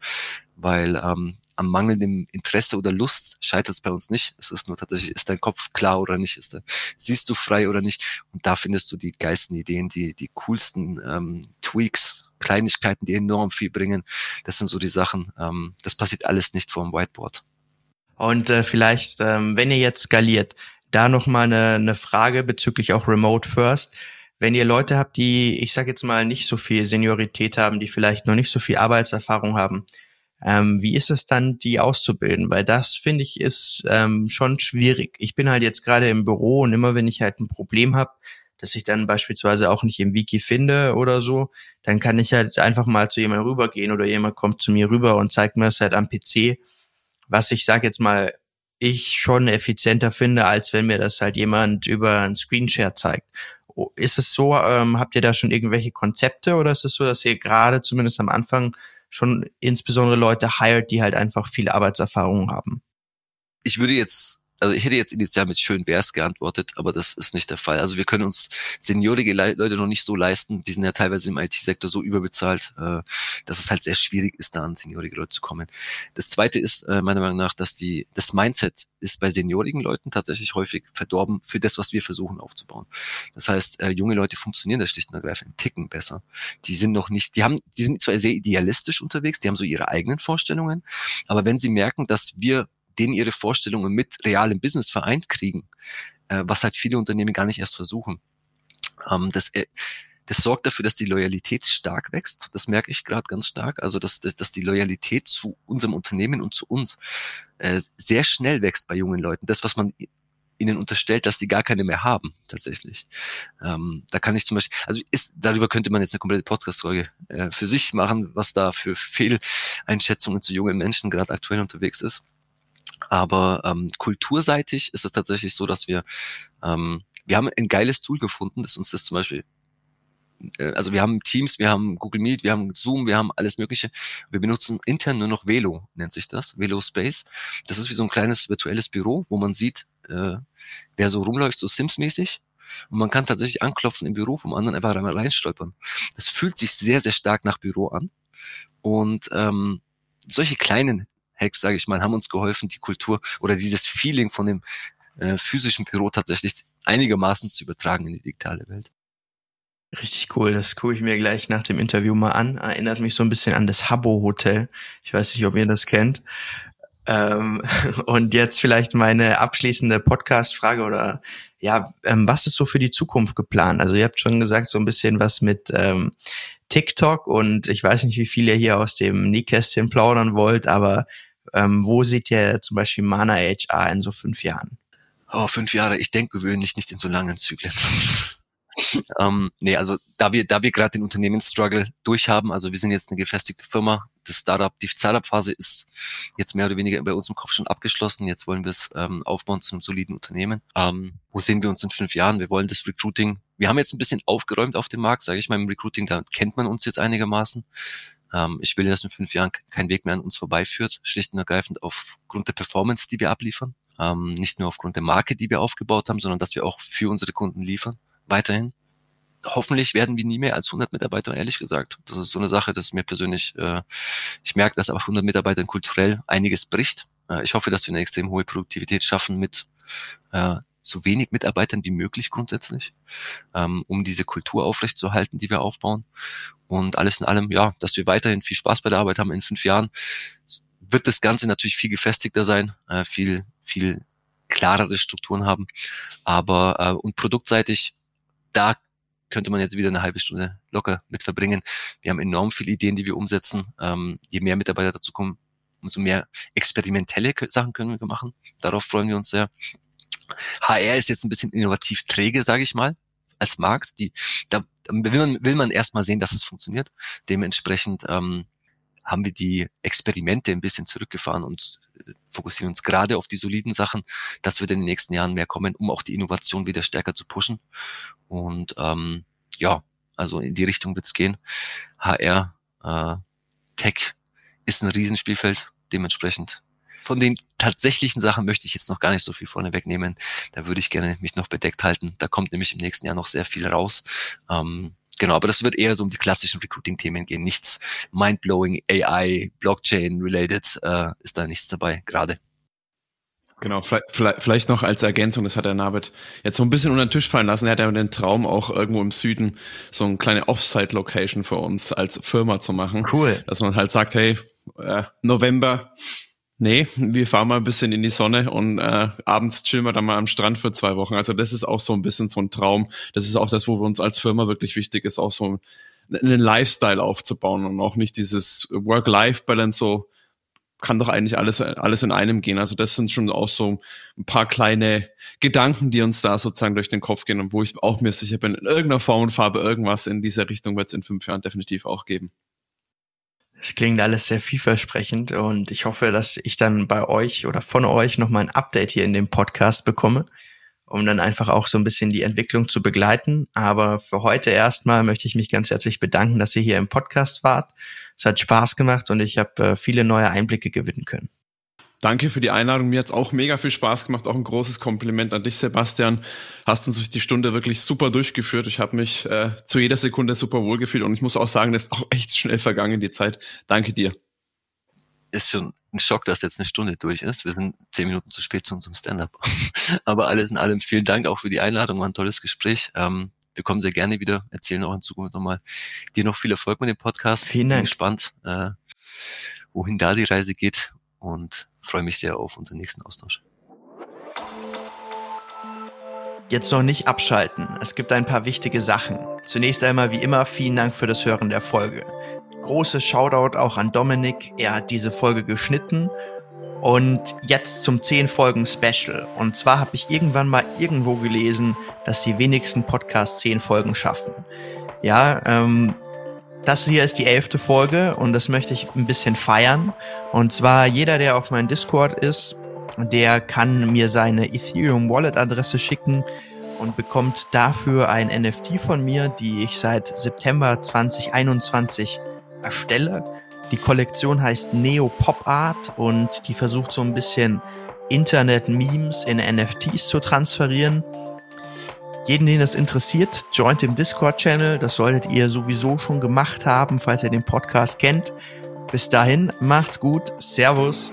Weil ähm, am mangelndem Interesse oder Lust scheitert es bei uns nicht. Es ist nur tatsächlich, ist dein Kopf klar oder nicht, ist der, siehst du frei oder nicht. Und da findest du die geilsten Ideen, die, die coolsten ähm, Tweaks, Kleinigkeiten, die enorm viel bringen. Das sind so die Sachen. Ähm, das passiert alles nicht vor dem Whiteboard. Und äh, vielleicht, ähm, wenn ihr jetzt skaliert, da nochmal eine, eine Frage bezüglich auch Remote First. Wenn ihr Leute habt, die, ich sage jetzt mal, nicht so viel Seniorität haben, die vielleicht noch nicht so viel Arbeitserfahrung haben, ähm, wie ist es dann, die auszubilden? Weil das, finde ich, ist ähm, schon schwierig. Ich bin halt jetzt gerade im Büro und immer wenn ich halt ein Problem habe, dass ich dann beispielsweise auch nicht im Wiki finde oder so, dann kann ich halt einfach mal zu jemandem rübergehen oder jemand kommt zu mir rüber und zeigt mir es halt am PC was ich sage jetzt mal, ich schon effizienter finde, als wenn mir das halt jemand über einen Screenshare zeigt. Ist es so, ähm, habt ihr da schon irgendwelche Konzepte oder ist es so, dass ihr gerade zumindest am Anfang schon insbesondere Leute hired, die halt einfach viel Arbeitserfahrung haben? Ich würde jetzt also ich hätte jetzt initial mit schön Bears geantwortet, aber das ist nicht der Fall. Also wir können uns seniorige Le Leute noch nicht so leisten. Die sind ja teilweise im IT-Sektor so überbezahlt, äh, dass es halt sehr schwierig ist, da an seniorige Leute zu kommen. Das zweite ist äh, meiner Meinung nach, dass die, das Mindset ist bei seniorigen Leuten tatsächlich häufig verdorben für das, was wir versuchen aufzubauen. Das heißt, äh, junge Leute funktionieren da schlicht und ergreifend einen Ticken besser. Die sind noch nicht, die haben, die sind zwar sehr idealistisch unterwegs, die haben so ihre eigenen Vorstellungen, aber wenn sie merken, dass wir denen ihre Vorstellungen mit realem Business vereint kriegen, äh, was halt viele Unternehmen gar nicht erst versuchen. Ähm, das, äh, das sorgt dafür, dass die Loyalität stark wächst. Das merke ich gerade ganz stark. Also dass, dass, dass die Loyalität zu unserem Unternehmen und zu uns äh, sehr schnell wächst bei jungen Leuten. Das, was man ihnen unterstellt, dass sie gar keine mehr haben, tatsächlich. Ähm, da kann ich zum Beispiel, also ist, darüber könnte man jetzt eine komplette Podcast-Folge äh, für sich machen, was da für Fehleinschätzungen zu jungen Menschen gerade aktuell unterwegs ist. Aber ähm, kulturseitig ist es tatsächlich so, dass wir, ähm, wir haben ein geiles Tool gefunden, das uns das zum Beispiel äh, also wir haben Teams, wir haben Google Meet, wir haben Zoom, wir haben alles Mögliche. Wir benutzen intern nur noch Velo, nennt sich das, Velo Space. Das ist wie so ein kleines virtuelles Büro, wo man sieht, äh, wer so rumläuft, so Sims-mäßig. Und man kann tatsächlich anklopfen im Büro vom anderen einfach reinstolpern. Das fühlt sich sehr, sehr stark nach Büro an. Und ähm, solche kleinen Hacks, sage ich mal, haben uns geholfen, die Kultur oder dieses Feeling von dem äh, physischen Büro tatsächlich einigermaßen zu übertragen in die digitale Welt. Richtig cool, das gucke ich mir gleich nach dem Interview mal an. Erinnert mich so ein bisschen an das Habbo Hotel. Ich weiß nicht, ob ihr das kennt. Ähm, (laughs) und jetzt vielleicht meine abschließende Podcast-Frage oder ja, ähm, was ist so für die Zukunft geplant? Also ihr habt schon gesagt, so ein bisschen was mit ähm, TikTok und ich weiß nicht, wie viel ihr hier aus dem Nähkästchen plaudern wollt, aber ähm, wo seht ihr zum Beispiel Mana HR in so fünf Jahren? Oh, fünf Jahre. Ich denke gewöhnlich nicht in so langen Zyklen. (laughs) ähm, nee, also da wir, da wir gerade den Unternehmensstruggle durchhaben, also wir sind jetzt eine gefestigte Firma, das Startup, die Startup-Phase ist jetzt mehr oder weniger bei uns im Kopf schon abgeschlossen. Jetzt wollen wir es ähm, aufbauen zu einem soliden Unternehmen. Ähm, wo sehen wir uns in fünf Jahren? Wir wollen das Recruiting. Wir haben jetzt ein bisschen aufgeräumt auf dem Markt, sage ich mal, im Recruiting, da kennt man uns jetzt einigermaßen. Ähm, ich will, dass in fünf Jahren kein Weg mehr an uns vorbeiführt, schlicht und ergreifend aufgrund der Performance, die wir abliefern. Ähm, nicht nur aufgrund der Marke, die wir aufgebaut haben, sondern dass wir auch für unsere Kunden liefern, weiterhin. Hoffentlich werden wir nie mehr als 100 Mitarbeiter, ehrlich gesagt. Das ist so eine Sache, das ist mir persönlich, äh, ich merke, dass auf 100 Mitarbeitern kulturell einiges bricht. Äh, ich hoffe, dass wir eine extrem hohe Produktivität schaffen mit äh, so wenig Mitarbeitern wie möglich grundsätzlich, ähm, um diese Kultur aufrechtzuerhalten, die wir aufbauen. Und alles in allem, ja, dass wir weiterhin viel Spaß bei der Arbeit haben in fünf Jahren, wird das Ganze natürlich viel gefestigter sein, äh, viel, viel klarere Strukturen haben. Aber äh, und produktseitig, da könnte man jetzt wieder eine halbe Stunde locker mit verbringen. Wir haben enorm viele Ideen, die wir umsetzen. Ähm, je mehr Mitarbeiter dazu kommen, umso mehr experimentelle Sachen können wir machen. Darauf freuen wir uns sehr. HR ist jetzt ein bisschen innovativ träge, sage ich mal, als Markt. Die, da, will man, will man erstmal sehen, dass es funktioniert. Dementsprechend ähm, haben wir die Experimente ein bisschen zurückgefahren und äh, fokussieren uns gerade auf die soliden Sachen. Das wird in den nächsten Jahren mehr kommen, um auch die Innovation wieder stärker zu pushen. Und ähm, ja, also in die Richtung wird's gehen. HR, äh, Tech ist ein Riesenspielfeld. Dementsprechend von den tatsächlichen Sachen möchte ich jetzt noch gar nicht so viel vorne wegnehmen. Da würde ich gerne mich noch bedeckt halten. Da kommt nämlich im nächsten Jahr noch sehr viel raus. Ähm, genau, aber das wird eher so um die klassischen Recruiting-Themen gehen. Nichts mindblowing, AI, Blockchain-related äh, ist da nichts dabei gerade. Genau, vielleicht, vielleicht noch als Ergänzung, das hat der Navid jetzt so ein bisschen unter den Tisch fallen lassen. Er hat ja den Traum, auch irgendwo im Süden so eine kleine Offsite-Location für uns als Firma zu machen. Cool. Dass man halt sagt, hey, äh, November, nee, wir fahren mal ein bisschen in die Sonne und äh, abends chillen wir dann mal am Strand für zwei Wochen. Also das ist auch so ein bisschen so ein Traum. Das ist auch das, wo wir uns als Firma wirklich wichtig ist, auch so einen Lifestyle aufzubauen und auch nicht dieses Work-Life-Balance so kann doch eigentlich alles, alles in einem gehen. Also das sind schon auch so ein paar kleine Gedanken, die uns da sozusagen durch den Kopf gehen und wo ich auch mir sicher bin, in irgendeiner Form und Farbe irgendwas in dieser Richtung wird es in fünf Jahren definitiv auch geben. Es klingt alles sehr vielversprechend und ich hoffe, dass ich dann bei euch oder von euch nochmal ein Update hier in dem Podcast bekomme, um dann einfach auch so ein bisschen die Entwicklung zu begleiten. Aber für heute erstmal möchte ich mich ganz herzlich bedanken, dass ihr hier im Podcast wart es hat Spaß gemacht und ich habe äh, viele neue Einblicke gewinnen können. Danke für die Einladung. Mir hat's auch mega viel Spaß gemacht. Auch ein großes Kompliment an dich, Sebastian. Hast uns durch die Stunde wirklich super durchgeführt. Ich habe mich äh, zu jeder Sekunde super wohl gefühlt und ich muss auch sagen, das ist auch echt schnell vergangen, die Zeit. Danke dir. Ist schon ein Schock, dass jetzt eine Stunde durch ist. Wir sind zehn Minuten zu spät zu unserem Stand-up. (laughs) Aber alles in allem vielen Dank auch für die Einladung. War ein tolles Gespräch. Ähm, wir kommen sehr gerne wieder, erzählen auch in Zukunft nochmal. Dir noch viel Erfolg mit dem Podcast. Vielen Dank. Bin gespannt, äh, wohin da die Reise geht und freue mich sehr auf unseren nächsten Austausch. Jetzt noch nicht abschalten. Es gibt ein paar wichtige Sachen. Zunächst einmal wie immer vielen Dank für das Hören der Folge. Großes Shoutout auch an Dominik. Er hat diese Folge geschnitten und jetzt zum 10 Folgen Special. Und zwar habe ich irgendwann mal irgendwo gelesen, dass die wenigsten Podcasts 10 Folgen schaffen. Ja, ähm, das hier ist die elfte Folge und das möchte ich ein bisschen feiern. Und zwar jeder, der auf meinem Discord ist, der kann mir seine Ethereum Wallet Adresse schicken und bekommt dafür ein NFT von mir, die ich seit September 2021 erstelle. Die Kollektion heißt Neo Pop Art und die versucht so ein bisschen Internet-Memes in NFTs zu transferieren. Jeden, den das interessiert, joint dem Discord-Channel. Das solltet ihr sowieso schon gemacht haben, falls ihr den Podcast kennt. Bis dahin, macht's gut. Servus.